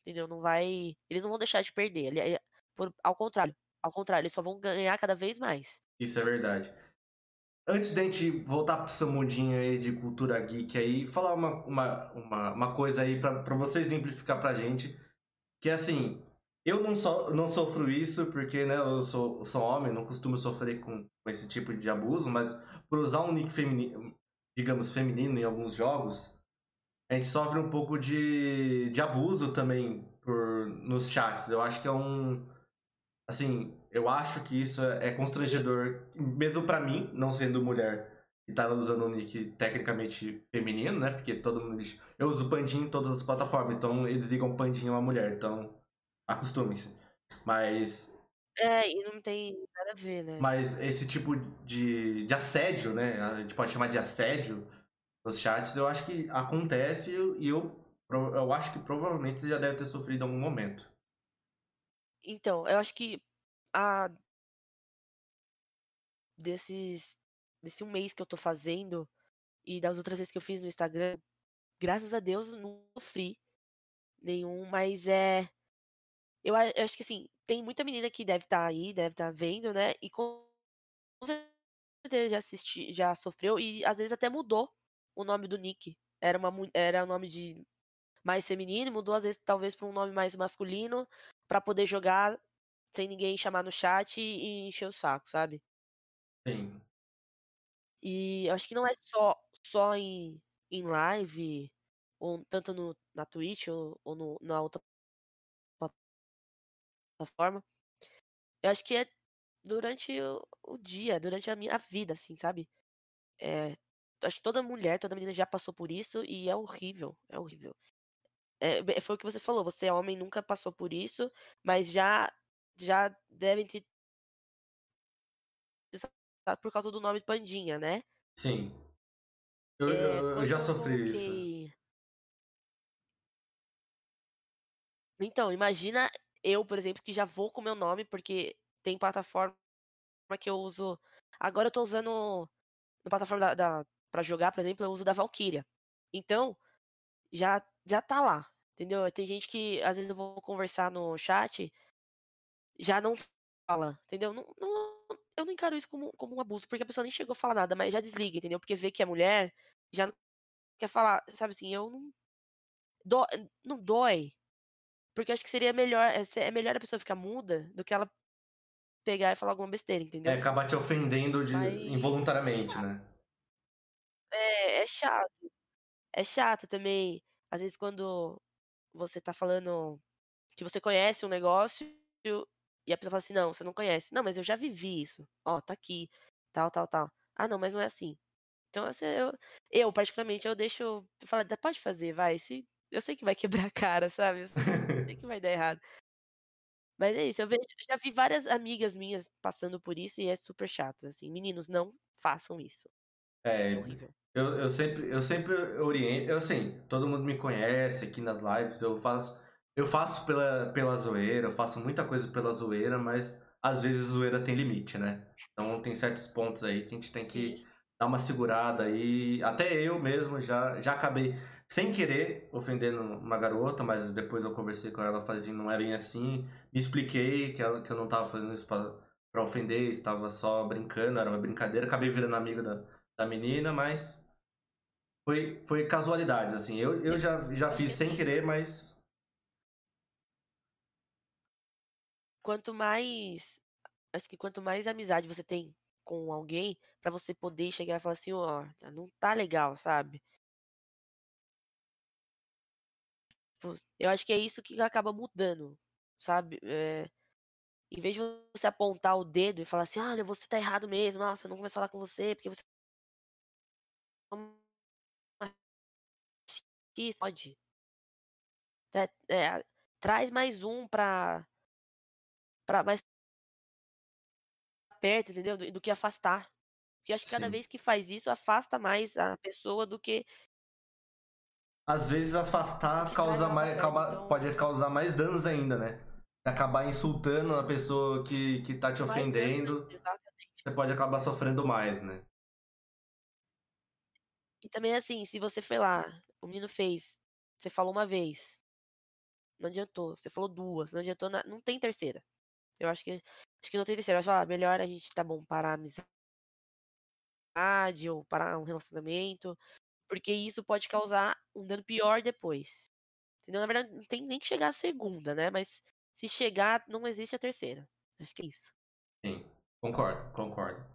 Entendeu? Não vai, eles não vão deixar de perder. ali- é- por- ao contrário, ao contrário, eles só vão ganhar cada vez mais. Isso é verdade. Antes da gente voltar pro seu mundinho aí de cultura geek aí, falar uma, uma, uma, uma coisa aí pra você exemplificar pra gente. Que assim, eu não, so, não sofro isso porque né, eu sou, sou homem, não costumo sofrer com, com esse tipo de abuso, mas por usar um nick feminino, digamos, feminino em alguns jogos, a gente sofre um pouco de, de abuso também por, nos chats. Eu acho que é um. Assim, eu acho que isso é, é constrangedor, mesmo pra mim, não sendo mulher e tá usando um nick tecnicamente feminino, né? Porque todo mundo diz. Eu uso pandinho em todas as plataformas, então eles ligam pandinho a uma mulher, então acostumem-se. Mas É, e não tem nada a ver, né? mas esse tipo de, de assédio, né? A gente pode chamar de assédio nos chats, eu acho que acontece e eu, eu acho que provavelmente você já deve ter sofrido em algum momento. Então, eu acho que a desses desse um mês que eu tô fazendo e das outras vezes que eu fiz no Instagram, graças a Deus não sofri nenhum, mas é eu, eu acho que assim, tem muita menina que deve estar aí, deve estar vendo, né? E com com certeza já assisti, já sofreu e às vezes até mudou o nome do nick. Era uma era o nome de mais feminino, mudou às vezes talvez para um nome mais masculino pra poder jogar sem ninguém chamar no chat e encher o saco, sabe? Sim. E eu acho que não é só só em, em live, ou tanto no, na Twitch ou, ou no, na outra plataforma. Eu acho que é durante o, o dia, durante a minha vida, assim, sabe? É, acho que toda mulher, toda menina já passou por isso e é horrível, é horrível. É, foi o que você falou, você é homem, nunca passou por isso, mas já já devem ter passado por causa do nome Pandinha, né? Sim. Eu, É, eu, eu já sofri isso. coloquei- Então, imagina eu, por exemplo, que já vou com meu nome, porque tem plataforma que eu uso. Agora eu tô usando. Na plataforma da, da, pra jogar, por exemplo, eu uso da Valkyria. Então, já, já tá lá. Entendeu? Tem gente que, às vezes, eu vou conversar no chat, já não fala, entendeu? Não, não- eu não encaro isso como, como um abuso, porque a pessoa nem chegou a falar nada, mas já desliga, entendeu? Porque vê que é mulher, já não quer falar, sabe assim, eu não. Dó, não dói. Porque eu acho que seria melhor. É é melhor a pessoa ficar muda do que ela pegar e falar alguma besteira, entendeu? É acabar te ofendendo de, Mas- involuntariamente, né? É, chato. É chato também. Às vezes quando você tá falando que você conhece um negócio e a pessoa fala assim, não, você não conhece. Não, mas eu já vivi isso. Ó, tá aqui. Tal, tal, tal. Ah, não, mas não é assim. Então, assim, eu, eu particularmente, eu deixo. "Dá- pode fazer, vai. Se, eu sei que vai quebrar a cara, sabe? Eu sei que vai dar errado. Mas é isso, eu vejo, eu já vi várias amigas minhas passando por isso e é super chato, assim. Meninos, não façam isso. É É, horrível. Eu, eu sempre, eu sempre oriento. Eu, assim, todo mundo me conhece aqui nas lives. Eu faço, eu faço pela, pela zoeira, eu faço muita coisa pela zoeira, mas às vezes zoeira tem limite, né? Então tem certos pontos aí que a gente tem que dar uma segurada aí. Até eu mesmo já, já acabei sem querer ofendendo uma garota, mas depois eu conversei com ela, falei assim, não é bem assim. Me expliquei que, ela, que eu não tava fazendo isso pra, pra ofender, estava só brincando, era uma brincadeira. Acabei virando amigo da, da menina, mas foi, foi casualidades, assim. Eu, eu já, já fiz sem querer, mas. Quanto mais. Acho que quanto mais amizade você tem com alguém, pra você poder chegar e falar assim, ó, não tá legal, sabe? Tipo, eu acho que é isso que acaba mudando, sabe? É, em vez de você apontar o dedo e falar assim, olha, você tá errado mesmo, nossa, eu não vou mais falar com você, porque você que pode. É, é, traz mais um pra, pra mais perto, entendeu? Do, do que afastar. Porque acho que cada Sim. vez que faz isso, afasta mais a pessoa do que. Às vezes afastar causa mais, perto. Então, pode causar mais danos ainda, né? Acabar insultando a pessoa que, que tá te mais danos, ofendendo, Exatamente. você pode acabar sofrendo mais, né? E também assim, se você foi lá, o menino fez, você falou uma vez, não adiantou. Você falou duas, não adiantou, na- não tem terceira. Eu acho que acho que não tem terceira. Eu acho, ah, melhor a gente tá bom parar a amizade ou parar um relacionamento, porque isso pode causar um dano pior depois. Entendeu? Na verdade, não tem nem que chegar a segunda, né? Mas se chegar, não existe a terceira. Acho que é isso. Sim, concordo, concordo.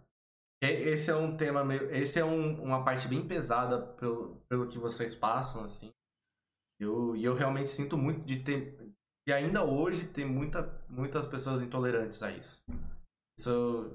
E- Esse é um tema meio. Esse é um- uma parte bem pesada pelo, pelo que vocês passam, assim. Eu, e eu realmente sinto muito de ter. E ainda hoje tem muita, muitas pessoas intolerantes a isso. Isso,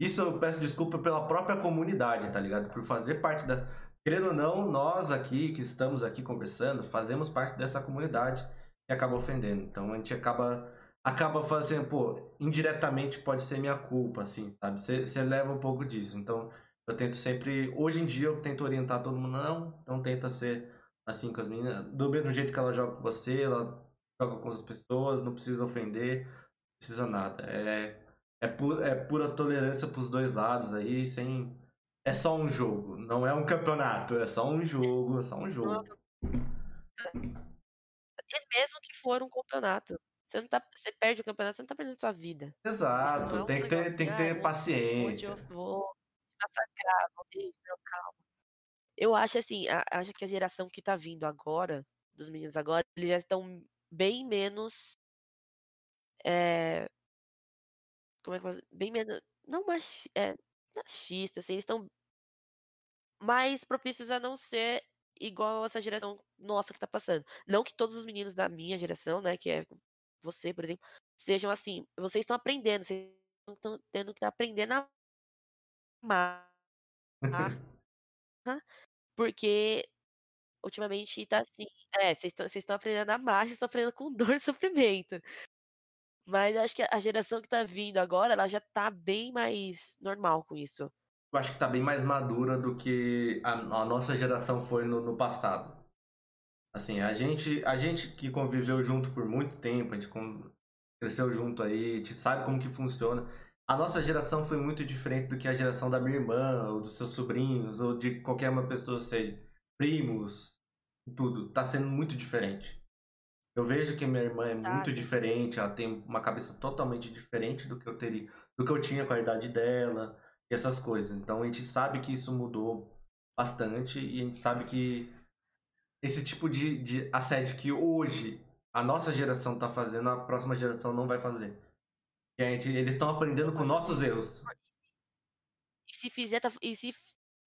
isso eu peço desculpa pela própria comunidade, tá ligado? Por fazer parte da. Querendo ou não, nós aqui que estamos aqui conversando, fazemos parte dessa comunidade que acaba ofendendo. Então a gente acaba acaba fazendo, pô, indiretamente pode ser minha culpa, assim, sabe? Você leva um pouco disso. Então eu tento sempre. Hoje em dia eu tento orientar todo mundo, não, então tenta ser assim com as meninas. Do mesmo jeito que ela joga com você, ela joga com as pessoas, não precisa ofender, não precisa nada. É, é, pu é pura tolerância pros dois lados aí, sem. É só um jogo, não é um campeonato, é só um jogo, é só um Não é jogo. E mesmo que for um campeonato, você não tá, você perde o campeonato, você não tá perdendo sua vida. Tipo, não é Exato, tem que ter, tem que ah, ter vou, vou te, paciência. vou te massacrar, vou não, calma. Eu acho assim, a- acho que a geração que tá vindo agora, dos meninos agora, eles já estão bem menos. É, como é que eu Bem menos. Não machi, é, machistas, assim, eles estão mais propícios a não ser igual essa geração nossa que tá passando. Não que todos os meninos da minha geração, né, que é você, por exemplo, sejam assim. Vocês estão aprendendo, vocês estão tendo que aprender a amar, porque ultimamente tá assim. É, vocês estão vocês estão aprendendo a amar, vocês estão aprendendo com dor e sofrimento. Mas eu acho que a geração que tá vindo agora, ela já tá bem mais normal com isso. Eu acho que tá bem mais madura do que a, a nossa geração foi no, no passado. Assim, a gente, a gente que conviveu junto por muito tempo, a gente cresceu junto aí, a gente sabe como que funciona. A nossa geração foi muito diferente do que a geração da minha irmã, ou dos seus sobrinhos, ou de qualquer uma pessoa, seja primos, tudo. Tá sendo muito diferente. Eu vejo que minha irmã é Tá, muito diferente, ela tem uma cabeça totalmente diferente do que eu teria, do que eu tinha com a idade dela, e essas coisas. Então a gente sabe que isso mudou bastante e a gente sabe que esse tipo de, de assédio que hoje a nossa geração tá fazendo, a próxima geração não vai fazer. E a gente, eles estão aprendendo com nossos erros. E se fizer, tá, e se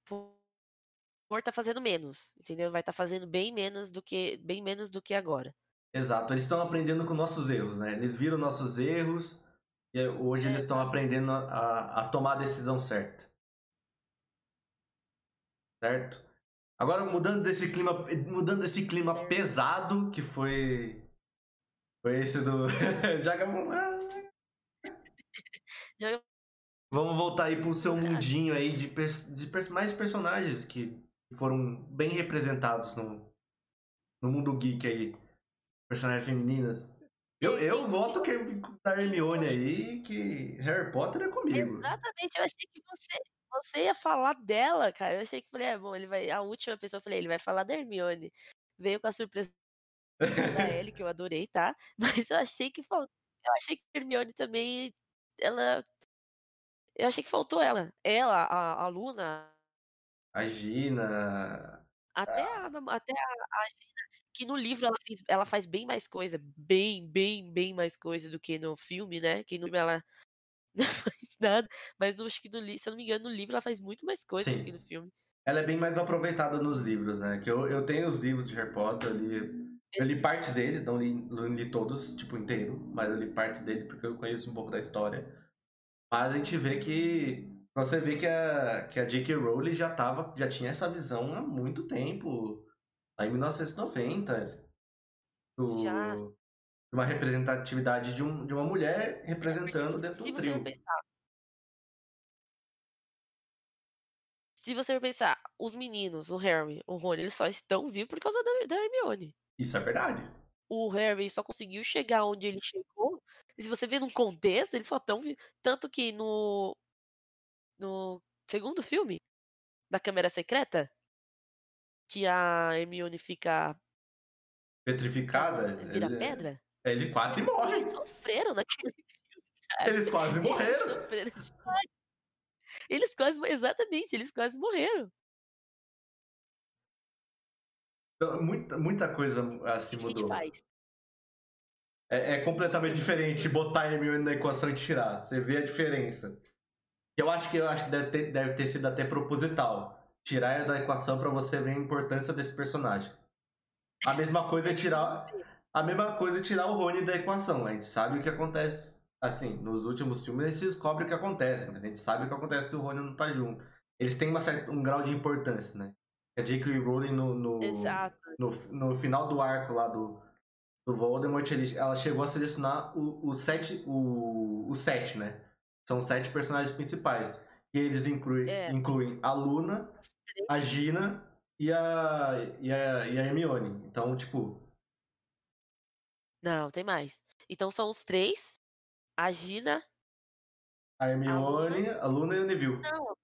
for, tá fazendo menos, entendeu? Vai estar tá fazendo bem menos do que bem menos do que agora. Exato, eles estão aprendendo com nossos erros, né? Eles viram nossos erros e hoje É, eles estão aprendendo a, a tomar a decisão certa. Certo? Agora mudando desse clima, mudando desse clima pesado que foi foi esse do já que vamos voltar aí pro seu mundinho aí de, de mais personagens que foram bem representados no, no mundo geek aí. Personagens femininas. Eu, eu voto que da Hermione aí, que Harry Potter é comigo. Exatamente, eu achei que você, você ia falar dela, cara. Eu achei que falei, é bom, ele vai. A última pessoa, eu falei, ele vai falar da Hermione. Veio com a surpresa da Ellie, que eu adorei, tá? Mas eu achei que fal- eu achei que a Hermione também, ela Eu achei que faltou ela. Ela, a, a Luna. A Gina. Até a, até a, a Gina, que no livro ela, fez, ela faz bem mais coisa. Bem, bem, bem mais coisa do que no filme, né? Que no filme ela nada. Mas no, acho que no, se eu não me engano, no livro ela faz muito mais coisa Sim. do que no filme. Ela é bem mais aproveitada nos livros, né? Que eu, eu tenho os livros de Harry Potter, eu li, eu li partes dele, não li, não li todos, tipo, inteiro, mas eu li partes dele porque eu conheço um pouco da história. Mas a gente vê que. Você vê que a, que a J.K. Rowling já, tava, já tinha essa visão há muito tempo. Lá em 1990. Do, Já. de uma representatividade de, um, de uma mulher representando dentro Se do você for trio. pensar. Se você pensar, os meninos, o Harry, o Rony, eles só estão vivos por causa da, da Hermione. Isso é verdade. O Harry só conseguiu chegar onde ele chegou. Se você vê num contexto, eles só estão vivos. Tanto que no. No segundo filme da Câmara Secreta, que a Hermione fica. Petrificada. vira ele, pedra. ele quase morre. Eles sofreram naquele filme. cara. Eles quase morreram. Eles sofreram demais. Eles quase. Exatamente, eles quase morreram. Então, muita, muita coisa assim mudou. É, é completamente diferente botar a Hermione na equação e tirar. Você vê a diferença. Eu acho que eu acho que deve ter, deve ter sido até proposital. Tirar ela da equação pra você ver a importância desse personagem. A mesma coisa é tirar. A mesma coisa é tirar o Rony da equação. A gente sabe o que acontece. Assim, nos últimos filmes a gente descobre o que acontece, mas a gente sabe o que acontece se o Rony não tá junto. Eles têm uma certa, um grau de importância, né? A J.K. Rowling no, no, no, no final do arco lá do, do Voldemort, ele, ela chegou a selecionar o, o, sete, o, o sete, né? São sete personagens principais. E eles incluem, É. incluem a Luna, a Gina e a, e a, e a Hermione. Então, tipo, Não, tem mais. Então são os três. A Gina. a Hermione, a Luna, e o Neville. Não.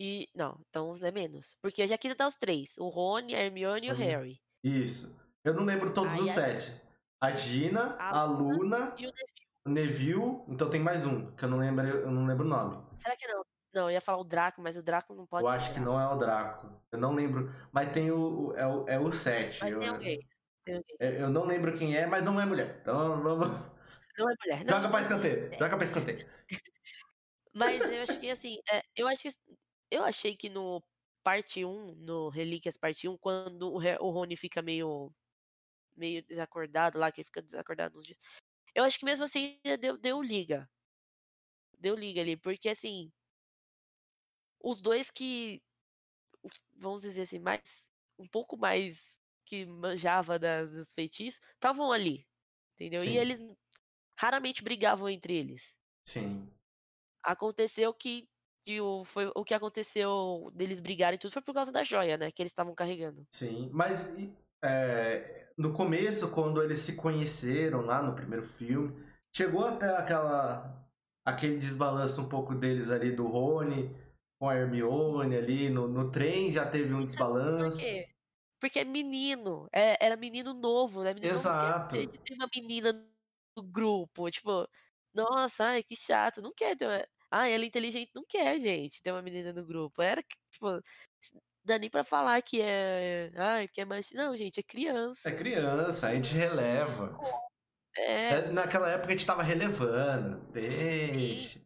E. Não, então é menos. Porque já quis dar os três: o Rony, a Hermione e o Uhum. Harry. Isso. Eu não lembro todos Aí os a- sete. A Gina, A a Luna, E o Neville. Neville, então tem mais um, que eu não lembro, eu não lembro o nome. Será que não? Não, eu ia falar o Draco, mas o Draco não pode eu acho que não é o Draco. Eu não lembro. Mas tem o. o- É o, é o 7. Mas eu, tem alguém. Tem alguém. eu não lembro quem é, mas não é mulher. Então vamos. Não é mulher. Não, Joga pra escanteio. Joga pra escanteio. Mas eu acho que assim, é, eu acho que eu achei que no parte 1, no Relíquias parte 1, quando o, o Rony fica meio meio desacordado lá, que ele fica desacordado uns dias. Eu acho que mesmo assim deu, deu liga. Deu liga ali, porque assim, os dois que vamos dizer assim, mais um pouco mais que manjava da- dos feitiços, estavam ali. Entendeu? Sim. E eles raramente brigavam entre eles Sim. aconteceu que, que o, foi, o que aconteceu deles brigarem e tudo foi por causa da joia, né? Que eles estavam carregando. Sim. Mas é, no começo, quando eles se conheceram lá no primeiro filme, chegou até aquela. aquele desbalanço um pouco deles ali do Rony com a Hermione ali no, no trem, já teve um Por desbalanço. quê? Porque é menino. é- era menino novo, né? Menino Exato. novo ter, ter uma menina grupo. Tipo, nossa, ai, que chato. Não quer ter uma. Ah, ela é inteligente. Não quer, gente, ter uma menina no grupo. Era, que, tipo, dá nem pra falar que é. Ai, que é mais. Não, gente, é criança. É criança, a gente releva. É. É, Naquela época a gente tava relevando. Deixa.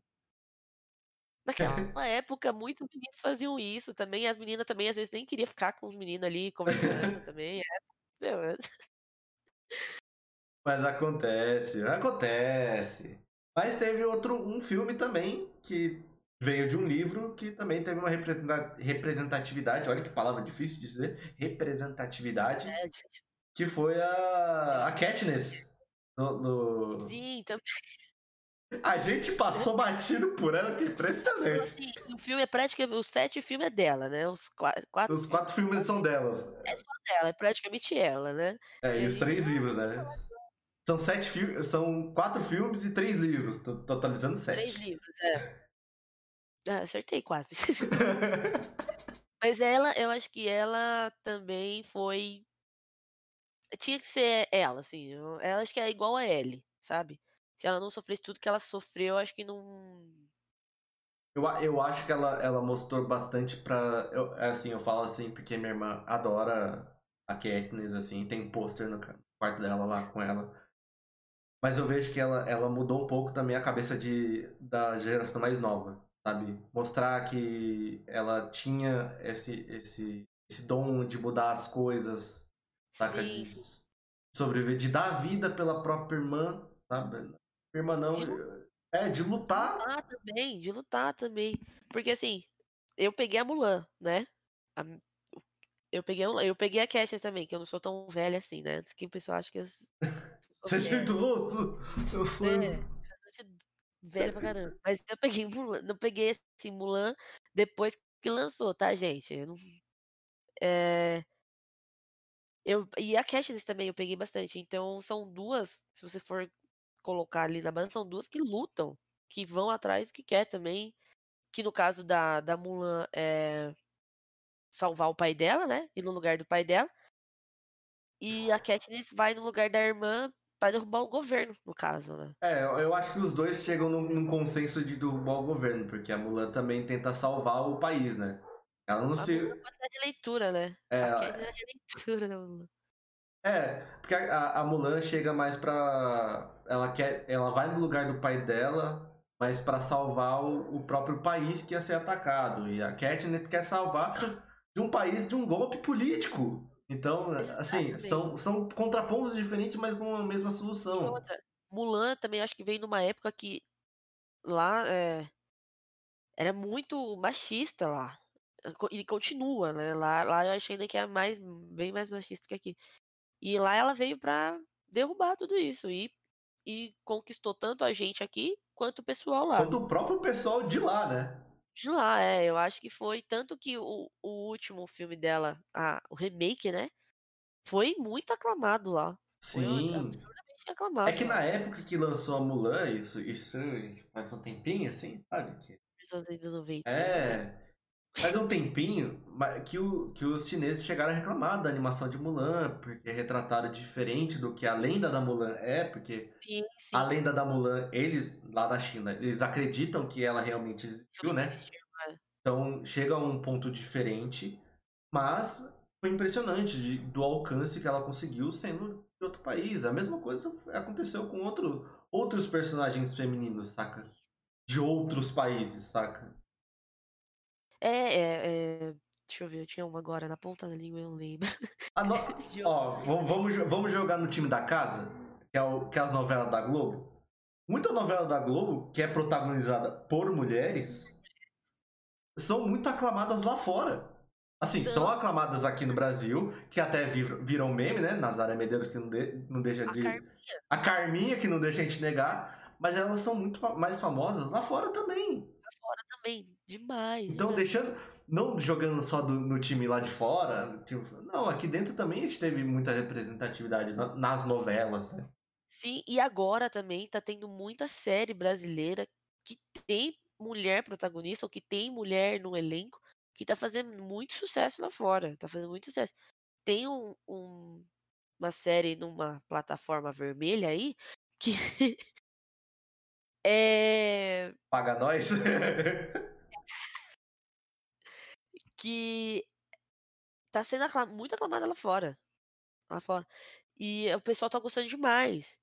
Naquela época, muitos meninos faziam isso também. As meninas também, às vezes, nem queriam ficar com os meninos ali conversando também. É, meu, é- Mas acontece, acontece. Mas teve outro, um filme também que veio de um livro que também teve uma representa- representatividade. Olha que palavra difícil de dizer. Representatividade. é. Que foi a, a Katniss. No, no- Sim, também. A gente passou batido por ela, que impressionante. Assim, o filme é praticamente. O sete filme é dela, né? Os qua- quatro Os quatro filmes são delas. é só dela, é praticamente ela, né? É, e E os três livros, né? São sete filmes, são quatro filmes e três livros, to- totalizando Três sete. livros, é. Ah, acertei quase. Mas ela, eu acho que ela também foi. Tinha que ser ela, assim. eu- Ela acho que é igual a Ellie, sabe? Se ela não sofresse tudo que ela sofreu, eu acho que não. Eu, eu acho que ela, ela mostrou bastante pra. Eu, assim, eu falo assim porque minha irmã adora a Katniss, assim, tem pôster no quarto dela lá com ela. Mas eu vejo que ela, ela mudou um pouco também a cabeça de, da geração mais nova, sabe? Mostrar que ela tinha esse, esse, esse dom de mudar as coisas, saca? De sobreviver, de dar vida pela própria irmã, sabe? Irmã não. De, é, de lutar. De lutar também, de lutar também. Porque assim, eu peguei a Mulan, né? A, eu peguei, eu peguei a Cash também, que eu não sou tão velha assim, né? Antes que o pessoal ache que eu. Você é idoso! Eu sou. É, velha pra caramba. Mas eu peguei Mulan, não peguei assim, Mulan depois que lançou, tá, gente? Eu não, é, eu, e a Katniss também eu peguei bastante. Então são duas, se você for colocar ali na banda, são duas que lutam, que vão atrás, que quer também. Que no caso da, da Mulan é salvar o pai dela, né? E no lugar do pai dela. E a Katniss vai no lugar da irmã para derrubar o governo, no caso, né? É, eu acho que os dois chegam num, num consenso de derrubar o governo, porque a Mulan também tenta salvar o país, né? Ela não a se. Mulan pode ser de leitura, né? É, a Katniss é de leitura da Mulan. É, porque a, a, Mulan chega mais pra. Ela quer. Ela vai no lugar do pai dela, mas para salvar o, o, próprio país que ia ser atacado. E a Katniss quer salvar de um país de um golpe político. Então, assim, são, são contrapontos diferentes, mas com a mesma solução. outra, Mulan também acho que veio numa época que lá é, era muito machista lá. E continua, né? Lá, lá eu achei ainda que é mais, bem mais machista que aqui. E lá ela veio pra derrubar tudo isso. E, e conquistou tanto a gente aqui quanto o pessoal lá. Quanto o próprio pessoal de lá, né? De lá, é. Eu acho que foi. Tanto que o, o último filme dela, a, o remake, né? Foi muito aclamado lá. Sim. aclamado. É que na época que lançou a Mulan, isso, isso faz um tempinho, assim, sabe? Que... 1990. É. Né? Faz um tempinho que, o, que os chineses chegaram a reclamar da animação de Mulan, porque retrataram diferente do que a lenda da Mulan é, porque sim, sim. a lenda da Mulan, eles, lá na China, eles acreditam que ela realmente existiu, realmente né? Existiu, é. Então chega a um ponto diferente, mas foi impressionante de, do alcance que ela conseguiu sendo de outro país. A mesma coisa aconteceu com outro, outros personagens femininos, saca? De outros países, saca? É, é, é, Deixa eu ver, eu tinha uma agora na ponta da língua, eu não lembro. No... Ó, vamos, vamos jogar no time da casa, que é, o, que é as novelas da Globo. Muita novela da Globo, que é protagonizada por mulheres, são muito aclamadas lá fora. Assim, são, são aclamadas aqui no Brasil, que até viram meme, né? Nazaré Medeiros, que não, de, não deixa de. A Carminha. a Carminha, que não deixa a gente negar. Mas elas são muito mais famosas lá fora também. Também. Demais. Então, demais. deixando. Não jogando só do, no time lá de fora. Tipo, não, aqui dentro também a gente teve muita representatividade nas novelas, né? Sim, e agora também tá tendo muita série brasileira que tem mulher protagonista ou que tem mulher no elenco que tá fazendo muito sucesso lá fora. Tá fazendo muito sucesso. Tem um, um uma série numa plataforma vermelha aí que é. Paga nós? que tá sendo aclam muito aclamada lá fora. Lá fora. E o pessoal tá gostando demais.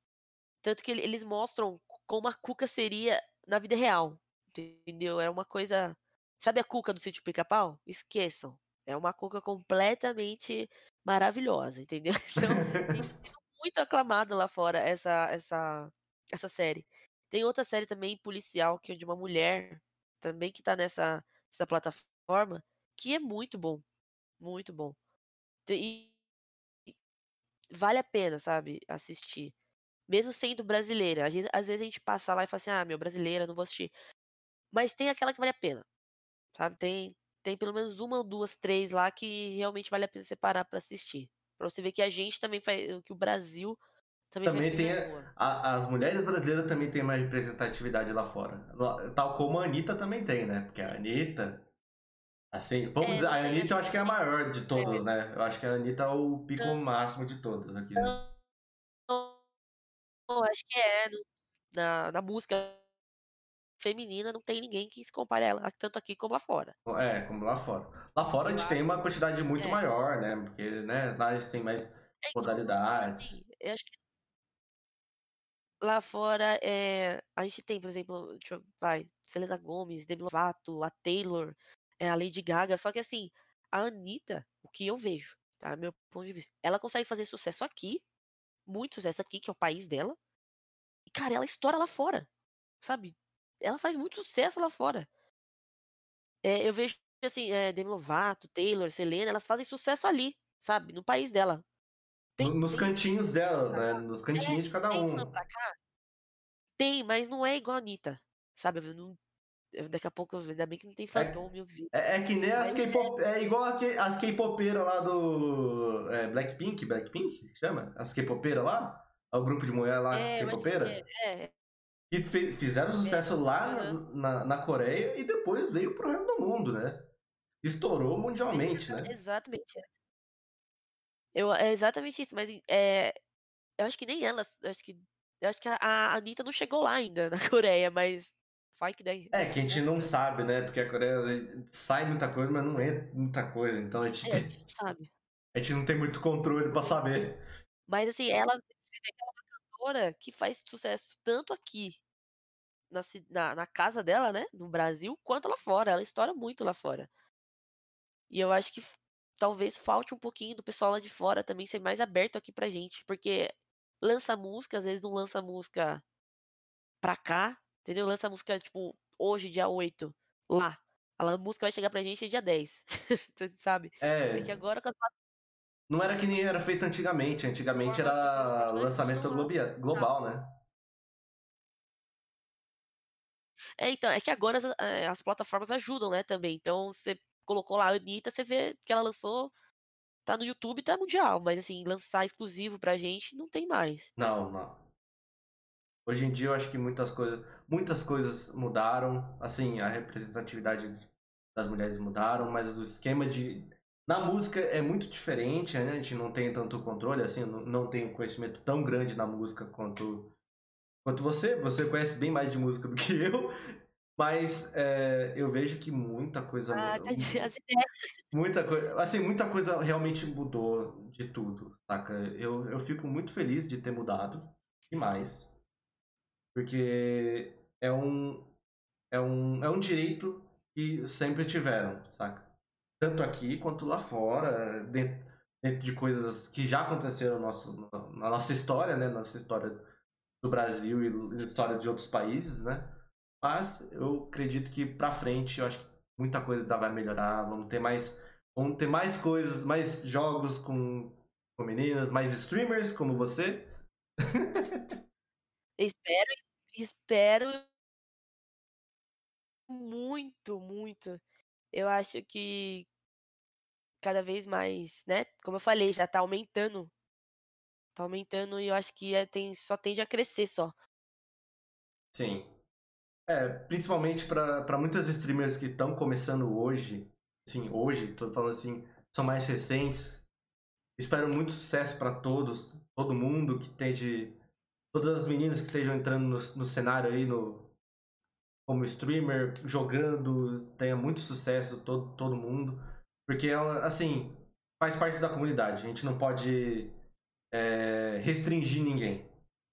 Tanto que eles mostram como a Cuca seria na vida real. Entendeu? É uma coisa. Sabe a Cuca do sítio Pica-Pau? Esqueçam. É uma Cuca completamente maravilhosa, entendeu? Então, muito aclamado lá fora essa, essa, essa série. Tem outra série também policial que é de uma mulher também que tá nessa, nessa plataforma que é muito bom. Muito bom. E vale a pena, sabe, assistir. Mesmo sendo brasileira. Às vezes, a gente passa lá e fala assim, ah, meu, brasileira, não vou assistir. Mas tem aquela que vale a pena. Sabe? Tem, tem pelo menos uma ou duas, três lá que realmente vale a pena separar para assistir. Pra você ver que a gente também faz. Que o Brasil também, também tem a, as mulheres brasileiras também têm mais representatividade lá fora. Tal como a Anitta também tem, né? Porque a Anitta Assim, vamos é, dizer, a Anitta eu acho que é a maior de todas, né? Eu acho que a Anitta é o pico não. máximo de todas aqui. Né? Não, acho que é. Na, na música, feminina, não tem ninguém que se compare a ela, tanto aqui como lá fora. É, como lá fora. Lá fora a gente tem uma quantidade muito é. maior, né? Porque, né, lá eles têm mais é, modalidades. Assim, eu acho que lá fora é, a gente tem, por exemplo, eu, vai, Selena Gomes, Demi Lovato, a Taylor, é, a Lady Gaga, só que assim, a Anitta, o que eu vejo, tá? Meu ponto de vista, ela consegue fazer sucesso aqui, muito sucesso aqui, que é o país dela, e cara, ela estoura lá fora, sabe? ela faz muito sucesso lá fora. É, eu vejo assim, é, Demi Lovato, Taylor, Selena, elas fazem sucesso ali, sabe? No país dela. Tem, Nos tem, cantinhos delas, né? Nos cantinhos é, de cada um. Tem, mas não é igual a Anitta, sabe? Eu não, eu, daqui a pouco, eu, ainda bem que não tem é fandom, meu vi. É, é, que nem as K-pop. É igual as K-popeiras lá do. É, Blackpink, Blackpink? Chama? As K-popeiras lá? O grupo de mulher lá, é, K-popeira? É, é, e fizeram sucesso é, lá na, na Coreia e depois veio pro resto do mundo, né? Estourou mundialmente, né? Exatamente. Eu, é exatamente isso, mas é, eu acho que nem elas. Eu acho que, eu acho que a, a Anitta não chegou lá ainda na Coreia, mas vai que daí. É, que a gente não sabe, né? Porque a Coreia sai muita coisa, mas não é muita coisa. Então a gente, é, tem, a gente não sabe. A gente não tem muito controle pra saber. Mas assim, ela, você vê que ela cantora que faz sucesso tanto aqui na, na, na, casa dela, né, no Brasil, quanto lá fora. Ela estoura muito lá fora. E eu acho que talvez falte um pouquinho do pessoal lá de fora também ser mais aberto aqui pra gente, porque lança música, às vezes não lança música pra cá, entendeu? Lança música, tipo, hoje, dia 8, lá. A música vai chegar pra gente dia 10, sabe? É. é que agora não era que nem era feito antigamente. Antigamente era lançamento global, né? É, então, é que agora as, eh, as plataformas ajudam, né, também. Então, você colocou lá a Anitta, você vê que ela lançou, tá no YouTube, tá mundial. Mas, assim, lançar exclusivo pra gente, não tem mais. Não, não. Hoje em dia eu acho que muitas coisas, muitas coisas mudaram. Assim, a representatividade das mulheres mudaram, mas o esquema de na música é muito diferente, né? A gente não tem tanto controle, assim, não, tem conhecimento tão grande na música quanto, quanto você. Você conhece bem mais de música do que eu. Mas é, eu vejo que muita coisa ah, mudou. Muita coisa. Assim, muita coisa realmente mudou de tudo, saca? Eu, eu fico muito feliz de ter mudado. E mais. Porque é um. É um, é um direito que sempre tiveram, saca? tanto aqui quanto lá fora, dentro, dentro de coisas que já aconteceram no nosso, na nossa história, né? Nossa história do Brasil e história de outros países, né? Mas eu acredito que pra frente, eu acho que muita coisa vai melhorar, vamos ter mais, vamos ter mais coisas, mais jogos com, com meninas, mais streamers como você. espero, espero muito, muito eu acho que cada vez mais, né? Como eu falei, já tá aumentando. Tá aumentando e eu acho que é, tem, só tende a crescer só. Sim. É, principalmente para muitas streamers que estão começando hoje, sim, hoje, tô falando assim, são mais recentes. Espero muito sucesso para todos, todo mundo que esteja, todas as meninas que estejam entrando no, no cenário aí, no, como streamer, jogando, tenha muito sucesso todo, todo mundo. Porque, assim, faz parte da comunidade. A gente não pode é, restringir ninguém,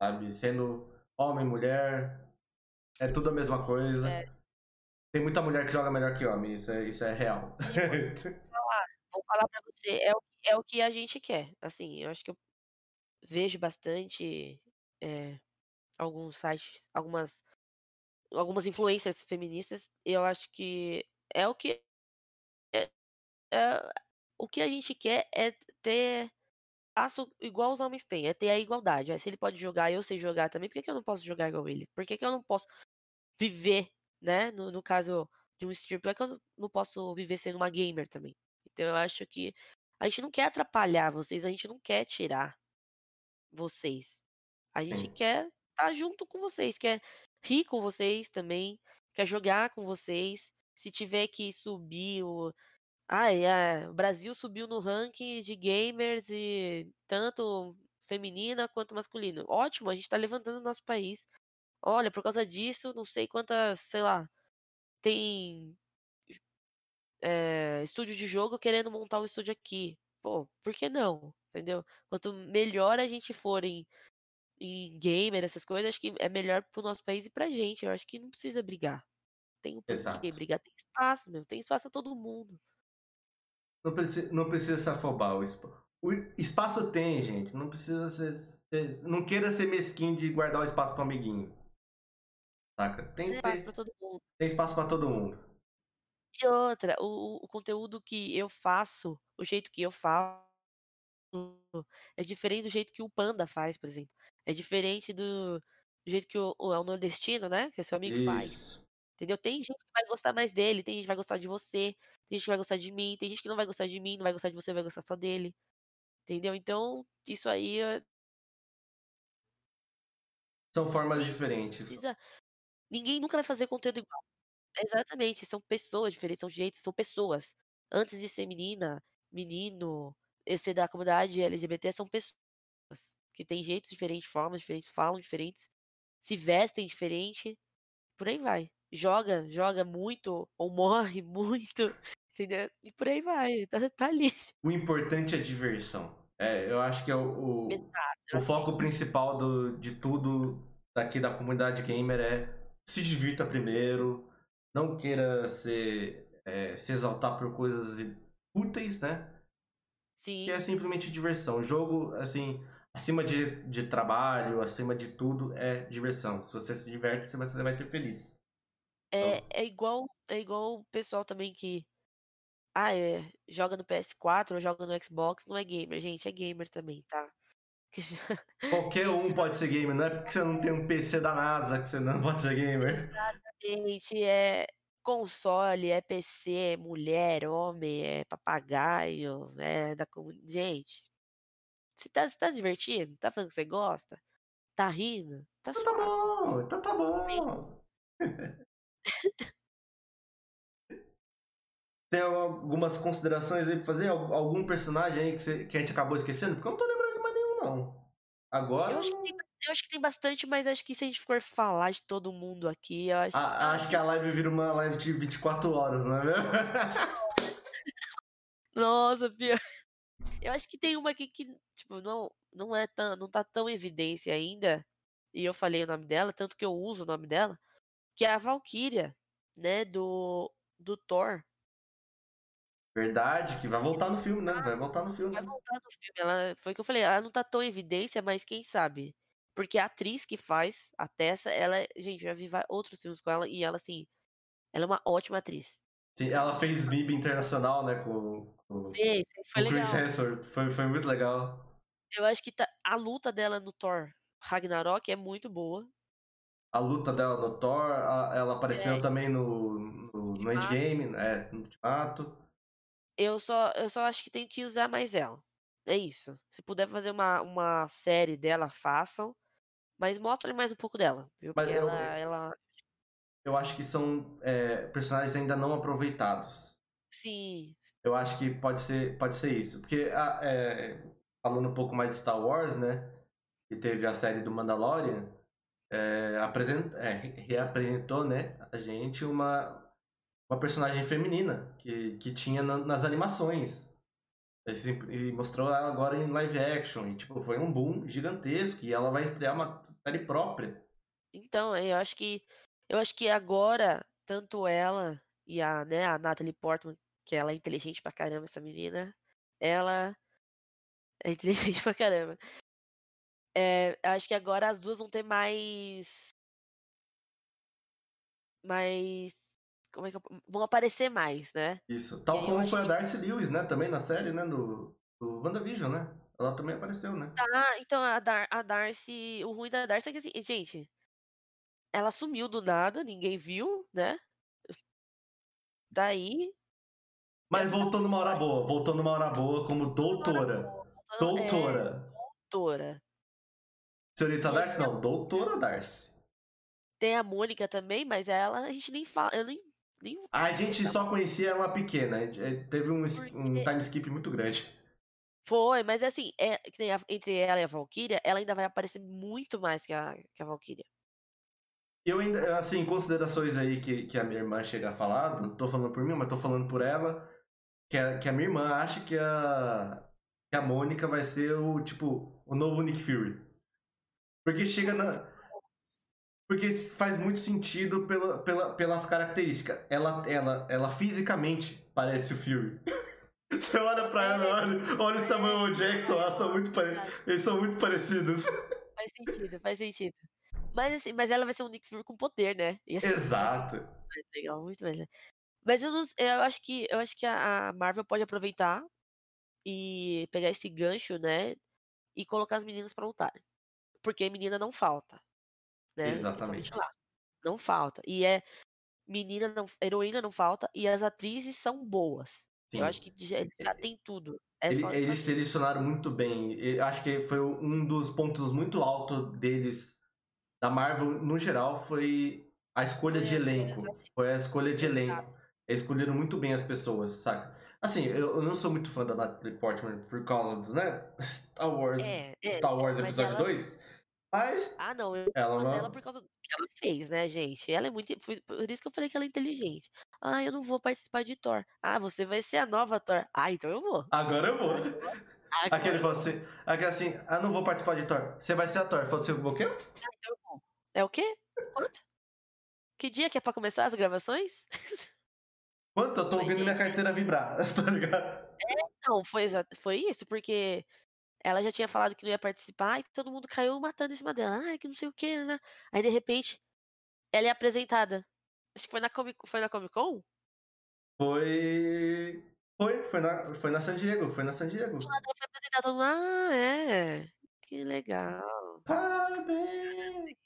sabe? Sendo homem, mulher, é tudo a mesma coisa. É. Tem muita mulher que joga melhor que homem, isso é, isso é real. Vou falar, vou falar pra você, é o, é o que a gente quer. Assim, eu acho que eu vejo bastante é, alguns sites, algumas algumas influências feministas, eu acho que é o que é, é, o que a gente quer é ter igual os homens têm, é ter a igualdade. Se ele pode jogar, eu sei jogar também, por que, que eu não posso jogar igual ele? Por que, que eu não posso viver, né? No, no caso de um streamer, por que eu não posso viver sendo uma gamer também? Então eu acho que a gente não quer atrapalhar vocês, a gente não quer tirar vocês. A gente quer estar tá junto com vocês, quer rir com vocês também, quer jogar com vocês. Se tiver que subir o. Ah, é, o Brasil subiu no ranking de gamers e tanto feminina quanto masculino. Ótimo, a gente tá levantando o nosso país. Olha, por causa disso, não sei quantas, sei lá, tem eh, estúdio de jogo querendo montar um estúdio aqui. Pô, por que não? Entendeu? Quanto melhor a gente for em em gamer, essas coisas, acho que é melhor para o nosso país e pra gente. Eu acho que não precisa brigar. Tem o porquê brigar, tem espaço, meu, tem espaço pra todo mundo. Não precisa, não precisa se afobar. O, espa- o espaço tem, gente. Não precisa ser, ser- Não queira ser mesquinho de guardar o espaço pro amiguinho. Saca? Tem, Tem espaço tem, pra todo mundo. tem espaço pra todo mundo. E outra, o o conteúdo que eu faço, o jeito que eu falo, é diferente do jeito que o Panda faz, por exemplo. É diferente do do jeito que o o é o nordestino, né, que é seu amigo faz, Isso. Entendeu. Tem gente que vai gostar mais dele, tem gente que vai gostar de você, tem gente que vai gostar de mim, tem gente que não vai gostar de mim, não vai gostar de você, vai gostar só dele, entendeu. Então, isso aí é São formas Ninguém diferentes. precisa ninguém nunca vai fazer conteúdo igual. Exatamente, são pessoas diferentes, são jeitos, são pessoas. Antes de ser menina, menino, e ser da comunidade LGBT, são pessoas que têm jeitos diferentes, formas diferentes, falam diferentes, se vestem diferente, por aí vai. Joga joga muito ou morre muito, entendeu. E por aí vai, tá tá ali. O importante é diversão. É, eu acho que é o, o, Exato, o foco que principal do, de tudo daqui da comunidade gamer é se divirta primeiro, não queira ser, é, se exaltar por coisas úteis, né? Que é sim, simplesmente diversão. O jogo, assim, acima de, de trabalho, acima de tudo, é diversão. Se você se diverte, você vai, você vai ter feliz. É é igual é igual o pessoal também que Ah, é, joga no PS4 ou joga no Xbox, não é gamer, gente, é gamer também, tá. Qualquer um pode ser gamer, não é porque você não tem um PC da NASA que você não pode ser gamer. exatamente, é console, é PC, é mulher, homem, é papagaio, é da comuni gente, você tá você tá se divertindo? Tá falando que você gosta? Tá rindo? Tá Então tá suave. bom, então tá bom. Tem algumas considerações aí pra fazer? Al- Algum personagem aí que, você- que a gente acabou esquecendo? Porque eu não tô lembrando de mais nenhum, não. Agora. Eu acho que tem eu acho que tem bastante, mas acho que se a gente for falar de todo mundo aqui, eu acho que a- ah, acho que a live vira uma live de 24 horas, não é mesmo? Nossa, pior. Eu acho que tem uma aqui que, tipo, não não é tão não tá tão em evidência ainda, e eu falei o nome dela, tanto que eu uso o nome dela, que é a Valkyria, né, do do Thor. Verdade, que vai voltar no filme, né? Vai voltar no filme. Vai voltar no filme, ela foi o que eu falei, ela não tá tão em evidência, mas quem sabe. Porque a atriz que faz a Tessa, ela gente, eu já vi outros filmes com ela e ela, assim, ela é uma ótima atriz. Sim, ela fez MIB internacional, né? Com, com, Fez, foi com o Chris legal. Hemsworth. Foi, foi muito legal. Eu acho que tá a luta dela no Thor Ragnarok é muito boa. A luta dela no Thor, a- ela apareceu É. também no, no, no. Endgame, é, no Ultimato. Eu só eu só acho que tem que usar mais ela. É isso. Se puder fazer uma uma série dela, façam, mas mostrem mais um pouco dela, viu, Mas eu- ela ela Eu acho que são é, personagens ainda não aproveitados. sim, Eu acho que pode ser, pode ser isso. Porque, a- é, falando um pouco mais de Star Wars, né? Que teve a série do Mandalorian, é, é, re- reapresentou, né? A gente uma, uma personagem feminina que, que tinha na- nas animações. E mostrou ela agora em live action. E, tipo, foi um boom gigantesco. E ela vai estrear uma série própria. Então, eu acho que eu acho que agora, tanto ela e a, né, a Natalie Portman, que ela é inteligente pra caramba, essa menina, ela é inteligente pra caramba. Eh, acho que agora as 2 vão ter mais mais como é que eu vão aparecer mais, né. Isso. Tal eu como foi a que Darcy Lewis, né? Também na série, né? Do, do WandaVision, né? Ela também apareceu, né? tá, então a Dar a Darcy o ruim da Darcy é que assim, gente, ela sumiu do nada, ninguém viu, né. Daí Mas voltou numa hora boa. Voltou numa hora boa como doutora. É, Doutora. Senhorita Darcy, aí- não. Doutora Darcy. Tem a Mônica também, mas ela a gente nem fala, eu nem nem A gente só conhecia ela pequena. é, Teve um, um time skip muito grande. foi, mas assim, é entre ela e a Valkyria, ela ainda vai aparecer muito mais que a que a Valkyria. Eu ainda, assim, considerações aí que, que a minha irmã chega a falar, não tô falando por mim, mas tô falando por ela, que a, que a minha irmã acha que a, que a Mônica vai ser o, tipo, o novo Nick Fury. Porque chega na. Porque faz muito sentido pela, pela, pelas características. Ela, ela, ela fisicamente parece o Fury. Você olha pra ela, olha, olha o Samuel Jackson, elas são muito pare... eles são muito parecidos. Faz sentido, faz sentido. Mas assim, mas ela vai ser um Nick Fury com poder, né? Assim, Exato. Mais legal, muito mais legal. Mas eu, não, eu acho que eu acho que a Marvel pode aproveitar e pegar esse gancho, né? E colocar as meninas para lutarem. Porque menina não falta. Né? Exatamente. Lá. Não falta. E é menina não, heroína não falta e as atrizes são boas. Sim. Eu acho que já, já tem tudo. É Ele, eles selecionaram muito bem. Eu acho que foi um dos pontos muito altos deles, da Marvel no geral, foi a escolha foi de elenco. Foi a escolha de elenco. Eles escolheram muito bem as pessoas, saca? Assim, eu, eu não sou muito fã da Natalie Portman por causa do, né? Star Wars, é, é, Star Wars Episódio ela... 2. Mas. Ah, não, eu ela fã dela por causa do que ela fez, né, gente? Ela é muito. Por isso que eu falei que ela é inteligente. Ah, eu não vou participar de Thor. Ah, você vai ser a nova Thor. Ah, então eu vou. Agora eu vou. Agora Aquele assim, aquele assim, ah, não vou participar de Thor. Você vai ser a Thor. Assim, o quê? Ah, então eu vou. É o quê? Quanto? Que dia que é pra começar as gravações? Quanto? Eu tô ouvindo minha carteira vibrar, tá ligado? É, não, foi, foi isso, porque ela já tinha falado que não ia participar e todo mundo caiu matando em cima dela. Ah, que não sei o que, né? Aí, de repente, ela é apresentada. Acho que foi na Comic, foi na Comic Con? Foi. Foi, foi na, foi na San Diego, foi na San Diego. Ela foi apresentada todo mundo. Ah, é. Que legal. Parabéns!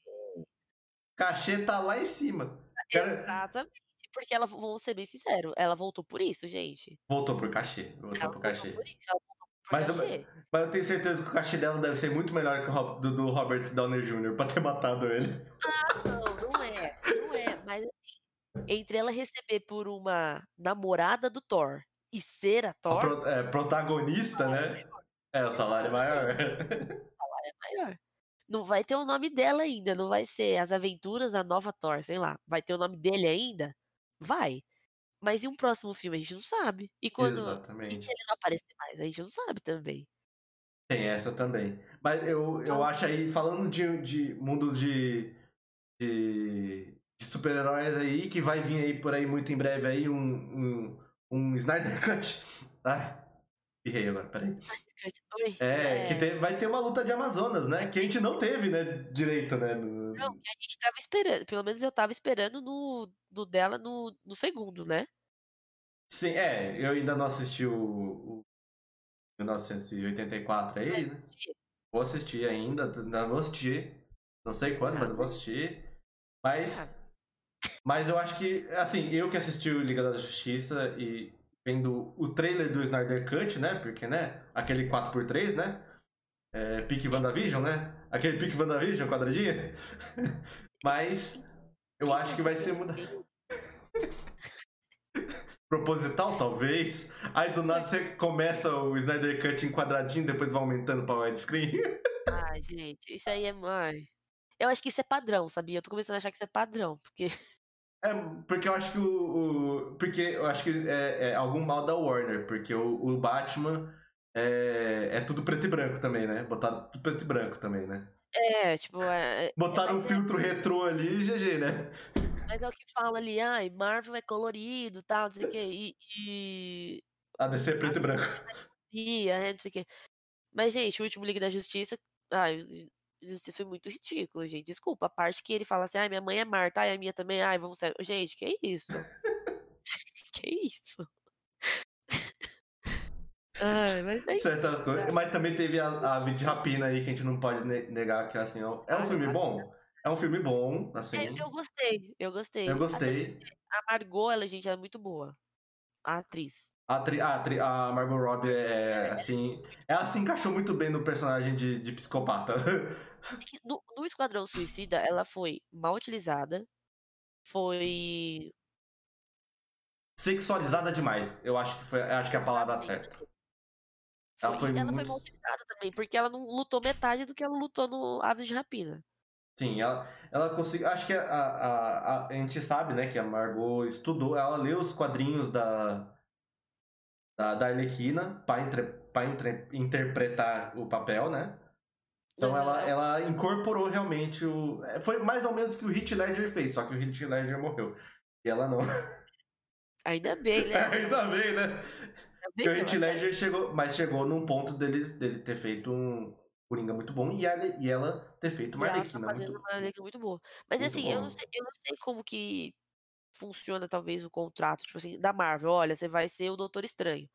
Cachê tá lá em cima. Exatamente. Porque ela, vamos ser bem sinceros, ela voltou por isso, gente. Voltou por cachê. Voltou ela por cachê. Por isso, ela mas eu, mas eu tenho certeza que o cachê dela deve ser muito melhor que o do, do Robert Downey Jr. pra ter matado ele. Ah, não, não é. Não é. Mas assim, entre ela receber por uma namorada do Thor e ser a Thor. A pro, é, protagonista, né? É, o salário é maior. O salário é maior. Não vai ter o nome dela ainda, não vai ser As Aventuras da Nova Thor, sei lá. Vai ter o nome dele ainda? Vai. Mas e um próximo filme? A gente não sabe. E quando. Exatamente. E se ele não aparecer mais? A gente não sabe também. Tem essa também. Mas eu, eu acho aí, falando de, de mundos de, de, de super-heróis aí, que vai vir aí por aí muito em breve aí um, um, um Snyder Cut. Ai, errei agora, peraí. É, é, que tem, vai ter uma luta de Amazonas, né? Que a gente não teve, né, direito, né? No... Não, que a gente tava esperando. Pelo menos eu tava esperando no, no dela no, no segundo, né? Sim, é, eu ainda não assisti o, o 1984 aí, né? Vou assistir ainda, ainda vou assistir. Não sei quando, ah, mas vou assistir. Mas. Ah. Mas eu acho que, assim, eu que assisti o Liga da Justiça e vendo o trailer do Snyder Cut, né? Porque, né? Aquele 4x3, né? É, pique WandaVision, né? Aquele pique WandaVision, quadradinha. Mas eu acho que vai ser mudado. Proposital, talvez. Aí do nada você começa o Snyder Cut em quadradinho, depois vai aumentando pra widescreen. Ai, gente, isso aí é. Ai. Eu acho que isso é padrão, sabia? Eu tô começando a achar que isso é padrão, porque. É, porque eu acho que o. o porque eu acho que é, é, algum mal da Warner, porque o, o Batman é, é tudo preto e branco também, né? Botaram tudo preto e branco também, né? É, tipo. É, é Botaram um filtro retrô ali e GG, né? Mas é o que fala ali, ai, Marvel é colorido tal, não sei o quê. E. e... A DC é preto e branco. É, não sei o quê. Mas, gente, o último Liga da Justiça. Ai, Justiça foi muito ridículo, gente. Desculpa, a parte que ele fala assim, ai, minha mãe é Marta, ai, a minha também, ai, vamos sair. Gente, que isso? que isso? Ai, mas é Certas coisas. Mas também teve a, a de rapina aí que a gente não pode negar que assim, é um filme bom. É um filme bom, assim. É, eu gostei, eu gostei. Eu gostei. A Margot, ela, gente, é muito boa. A atriz. A, tri, a, tri, a Margot Robbie é, é, assim. Ela se encaixou muito bem no personagem de, de psicopata. No, no Esquadrão Suicida, ela foi mal utilizada. Foi. Sexualizada demais. Eu acho que foi. Acho que é a palavra certa. Ela foi, ela muito... foi mal também, porque ela não lutou metade do que ela lutou no Aves de Rapina. Sim, ela, ela conseguiu. Acho que a, a, a, a gente sabe, né, que a Margot estudou, ela leu os quadrinhos da, da, da Arlequina para interpretar o papel, né? Então ela, ela incorporou realmente o. é, Foi mais ou menos o que o Heath Ledger fez, só que o Heath Ledger morreu. E ela não. Ainda bem, né? Ainda bem, né? Heath Ledger chegou. Mas chegou num ponto dele, dele ter feito um Coringa muito bom e ela, e ela ter feito uma tá Arlequina fazendo muito uma muito boa. Mas Muito assim, eu não, sei, eu não sei como que funciona talvez o contrato, tipo assim, da Marvel. Olha, você vai ser o Doutor Estranho.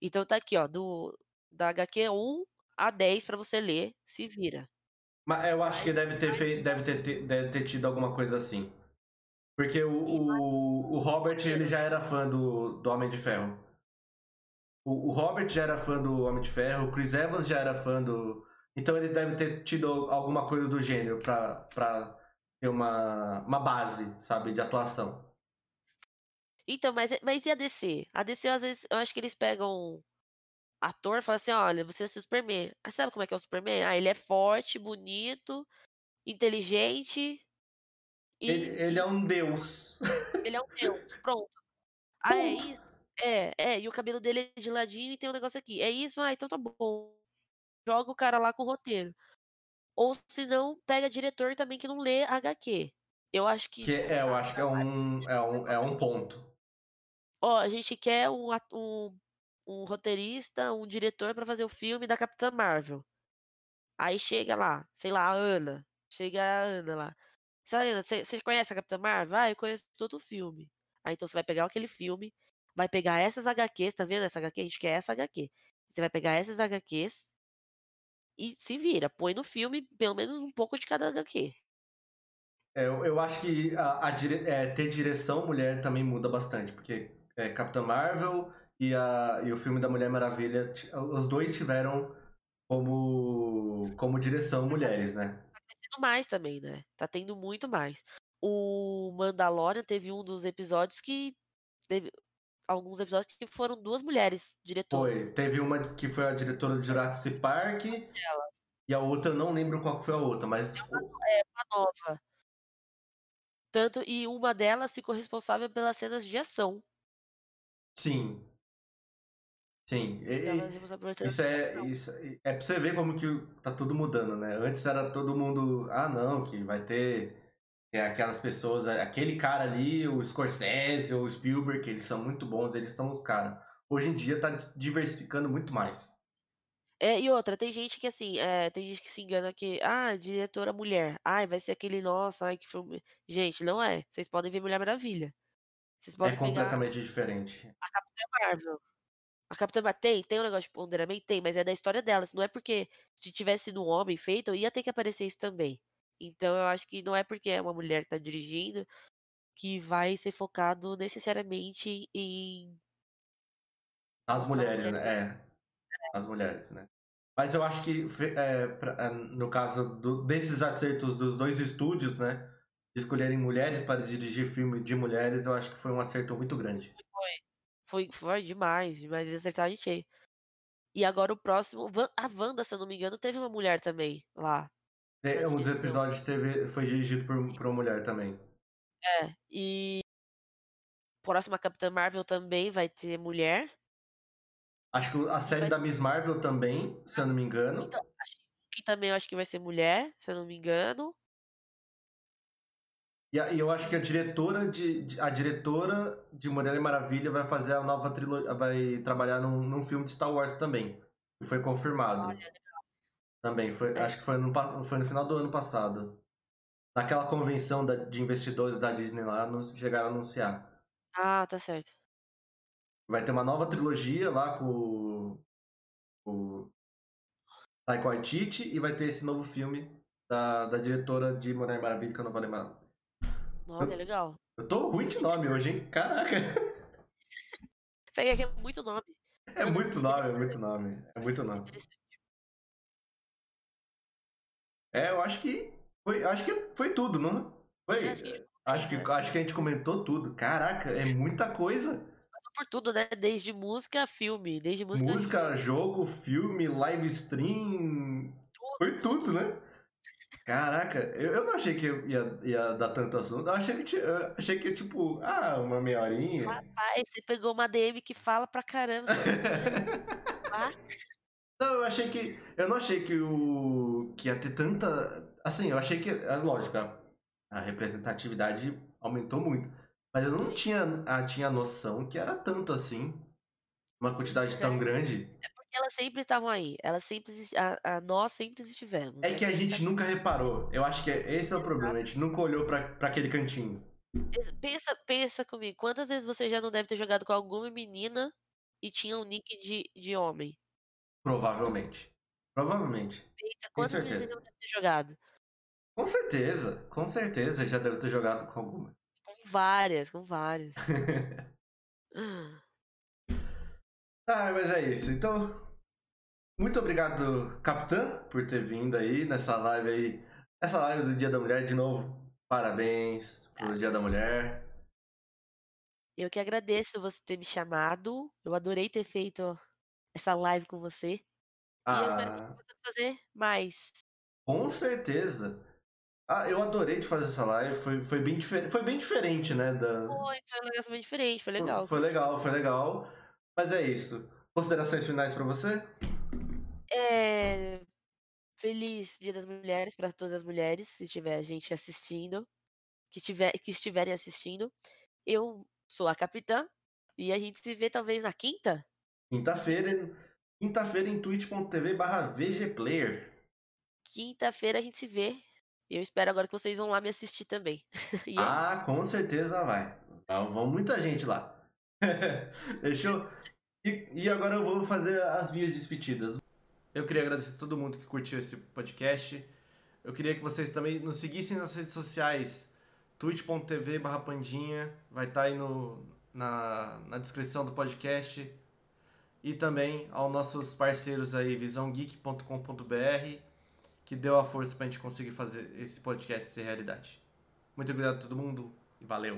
Então tá aqui, ó, do da HQ 1 a 10 pra você ler, se vira. Mas eu acho que deve ter, feito, deve ter, ter- deve ter tido alguma coisa assim. Porque o, o, o Robert ele já era fã do, do Homem de Ferro. O, o Robert já era fã do Homem de Ferro, o Chris Evans já era fã do. Então ele deve ter tido alguma coisa do gênero pra, pra ter uma, uma base, sabe, de atuação. Então, mas, mas e a DC? A DC, às vezes, eu acho que eles pegam ator e falam assim, olha, você é Superman. Aí sabe como é que é o Superman? Ah, ele é forte, bonito, inteligente e Ele, ele é um deus. ele é um deus. Pronto. Ah, é isso? É, é, e o cabelo dele é de ladinho e tem um negócio aqui. É isso? Ah, então tá bom. Joga o cara lá com o roteiro. Ou se não, pega diretor também que não lê HQ. Eu acho que. Que é, eu acho que é um, é um, é um ponto. Ó, a gente quer um, um, um roteirista, um diretor pra fazer o filme da Capitã Marvel. Aí chega lá, sei lá, a Ana. Chega a Ana lá. Ana, você você conhece a Capitã Marvel? Ah, eu conheço todo o filme. Aí então você vai pegar aquele filme, vai pegar essas HQs, tá vendo essa HQ? A gente quer essa HQ. Você vai pegar essas HQs e se vira. Põe no filme pelo menos um pouco de cada HQ. É, eu, eu acho que a, a dire- é, ter direção mulher também muda bastante, porque é, Capitã Marvel e, a, e o filme da Mulher Maravilha, os dois tiveram como, como direção mulheres, né? tendo mais também, né? Tá tendo muito mais. O Mandalorian teve um dos episódios que teve alguns episódios que foram duas mulheres diretoras. Foi. Teve uma que foi a diretora de Jurassic Park e a outra eu não lembro qual foi a outra, mas fo- Uma nova. Tanto e uma delas ficou responsável pelas cenas de ação. sim. Sim. E- Ela e- é Isso é, isso é pra você ver como que tá tudo mudando, né? Antes era todo mundo, ah não, que vai ter é, aquelas pessoas, aquele cara ali, o Scorsese ou o Spielberg, eles são muito bons, eles são os caras. Hoje em dia tá diversificando muito mais. É, e outra, tem gente que assim, é, tem gente que se engana que, ah, diretora mulher. Ai, vai ser aquele, nossa, ai, que filme. Gente, não é. Vocês podem ver Mulher Maravilha. Vocês É podem pegar completamente diferente. a Capitã Marvel. A Capitã Marvel tem, tem um negócio de ponderamento? Tem, mas é da história delas. Não é porque se tivesse sido um homem feito, ia ter que aparecer isso também. Então eu acho que não é porque é uma mulher que tá dirigindo que vai ser focado necessariamente em. As mulheres, mulher né? É. As mulheres, né? Mas eu acho que, é, pra- é, no caso do- desses acertos dos dois estúdios, né? de Escolherem mulheres para dirigir filme de mulheres, eu acho que foi um acerto muito grande. Foi, foi demais, demais eles acertaram em cheio. E agora o próximo. A Wanda, se eu não me engano, teve uma mulher também lá. É, Um dos episódios teve, foi dirigido por, por uma mulher também. É. E. Próxima Capitã Marvel também vai ter mulher. Acho que a série vai- da Miss Marvel também, se eu não me engano. Então, acho que também acho que vai ser mulher, se eu não me engano. E, a- e eu acho que a diretora de, de- a diretora de Mulher Maravilha vai fazer a nova trilogia, vai trabalhar num, num filme de Star Wars também. Que foi confirmado. Também, foi, É. acho que foi no, foi no final do ano passado. Naquela convenção da- de investidores da Disney lá, nos, chegaram a anunciar. Ah, tá certo. Vai ter uma nova trilogia lá com o, o Taika Waititi e vai ter esse novo filme da, da diretora de Mulher Maravilha, que eu não vou lembrar. Olha, legal. Eu tô ruim de nome hoje, hein? Caraca! Peguei aqui é muito nome. É muito nome, é muito nome. É muito nome. É, eu acho que foi, acho que foi tudo, não foi? Acho que a gente Acho que, acho que a gente comentou tudo. Caraca, é muita coisa. Passou por tudo, né? Desde música a filme. Desde música, Música, jogo, filme, live stream. Tudo, Foi tudo, né? Caraca, eu, eu não achei que ia, ia dar tanto assunto. Eu achei que, eu achei que tipo, ah, uma meia horinha. Rapaz, você pegou uma DM que fala pra caramba. você tá? Não, eu achei que. Eu não achei que o. que ia ter tanta. Assim, eu achei que. É lógico, a, a representatividade aumentou muito. Mas eu não tinha a, tinha noção que era tanto assim. Uma quantidade tão É. grande. Porque elas sempre estavam aí. Elas sempre a, a- nós sempre estivemos. É que a né? gente nunca reparou. Eu acho que é- esse é o problema. A gente nunca olhou pra, pra aquele cantinho. Pensa- Pensa, pensa comigo. Quantas vezes você já não deve ter jogado com alguma menina e tinha um nick de, de homem? Provavelmente. Provavelmente. Pensa, quantas vezes não deve ter jogado? Com certeza. Com certeza. Já deve ter jogado com algumas. Com várias, com várias. Ah, mas é isso. Então, muito obrigado, Capitã, por ter vindo aí nessa live aí. Essa live do Dia da Mulher, de novo. Parabéns pelo Dia da Mulher. Eu que agradeço você ter me chamado. Eu adorei ter feito essa live com você. E eu espero que Ah, você possa fazer mais. com certeza. Ah, eu adorei de fazer essa live. Foi, foi, bem, difer... foi bem diferente, né? Da... Foi, foi um negócio bem diferente, foi legal. Foi legal, foi legal. Mas é isso. Considerações finais pra você? É... Feliz Dia das Mulheres para todas as mulheres, se tiver gente assistindo, que, tiver, que estiverem assistindo. Eu sou a capitã e a gente se vê talvez na quinta. Quinta-feira, quinta-feira em twitch.tv barra VGPlayer. Quinta-feira a gente se vê. Eu espero agora que vocês vão lá me assistir também. É Ah, com certeza vai. Vai- Vão muita gente lá. Eu. E, e agora eu vou fazer as minhas despedidas. Eu queria agradecer a todo mundo que curtiu esse podcast. Eu queria que vocês também nos seguissem nas redes sociais. twitch.tv barra pandinha. Vai estar aí no, na, na descrição do podcast. E também aos nossos parceiros aí, visãogeek.com.br, que deu a força pra gente conseguir fazer esse podcast ser realidade. Muito obrigado a todo mundo e valeu!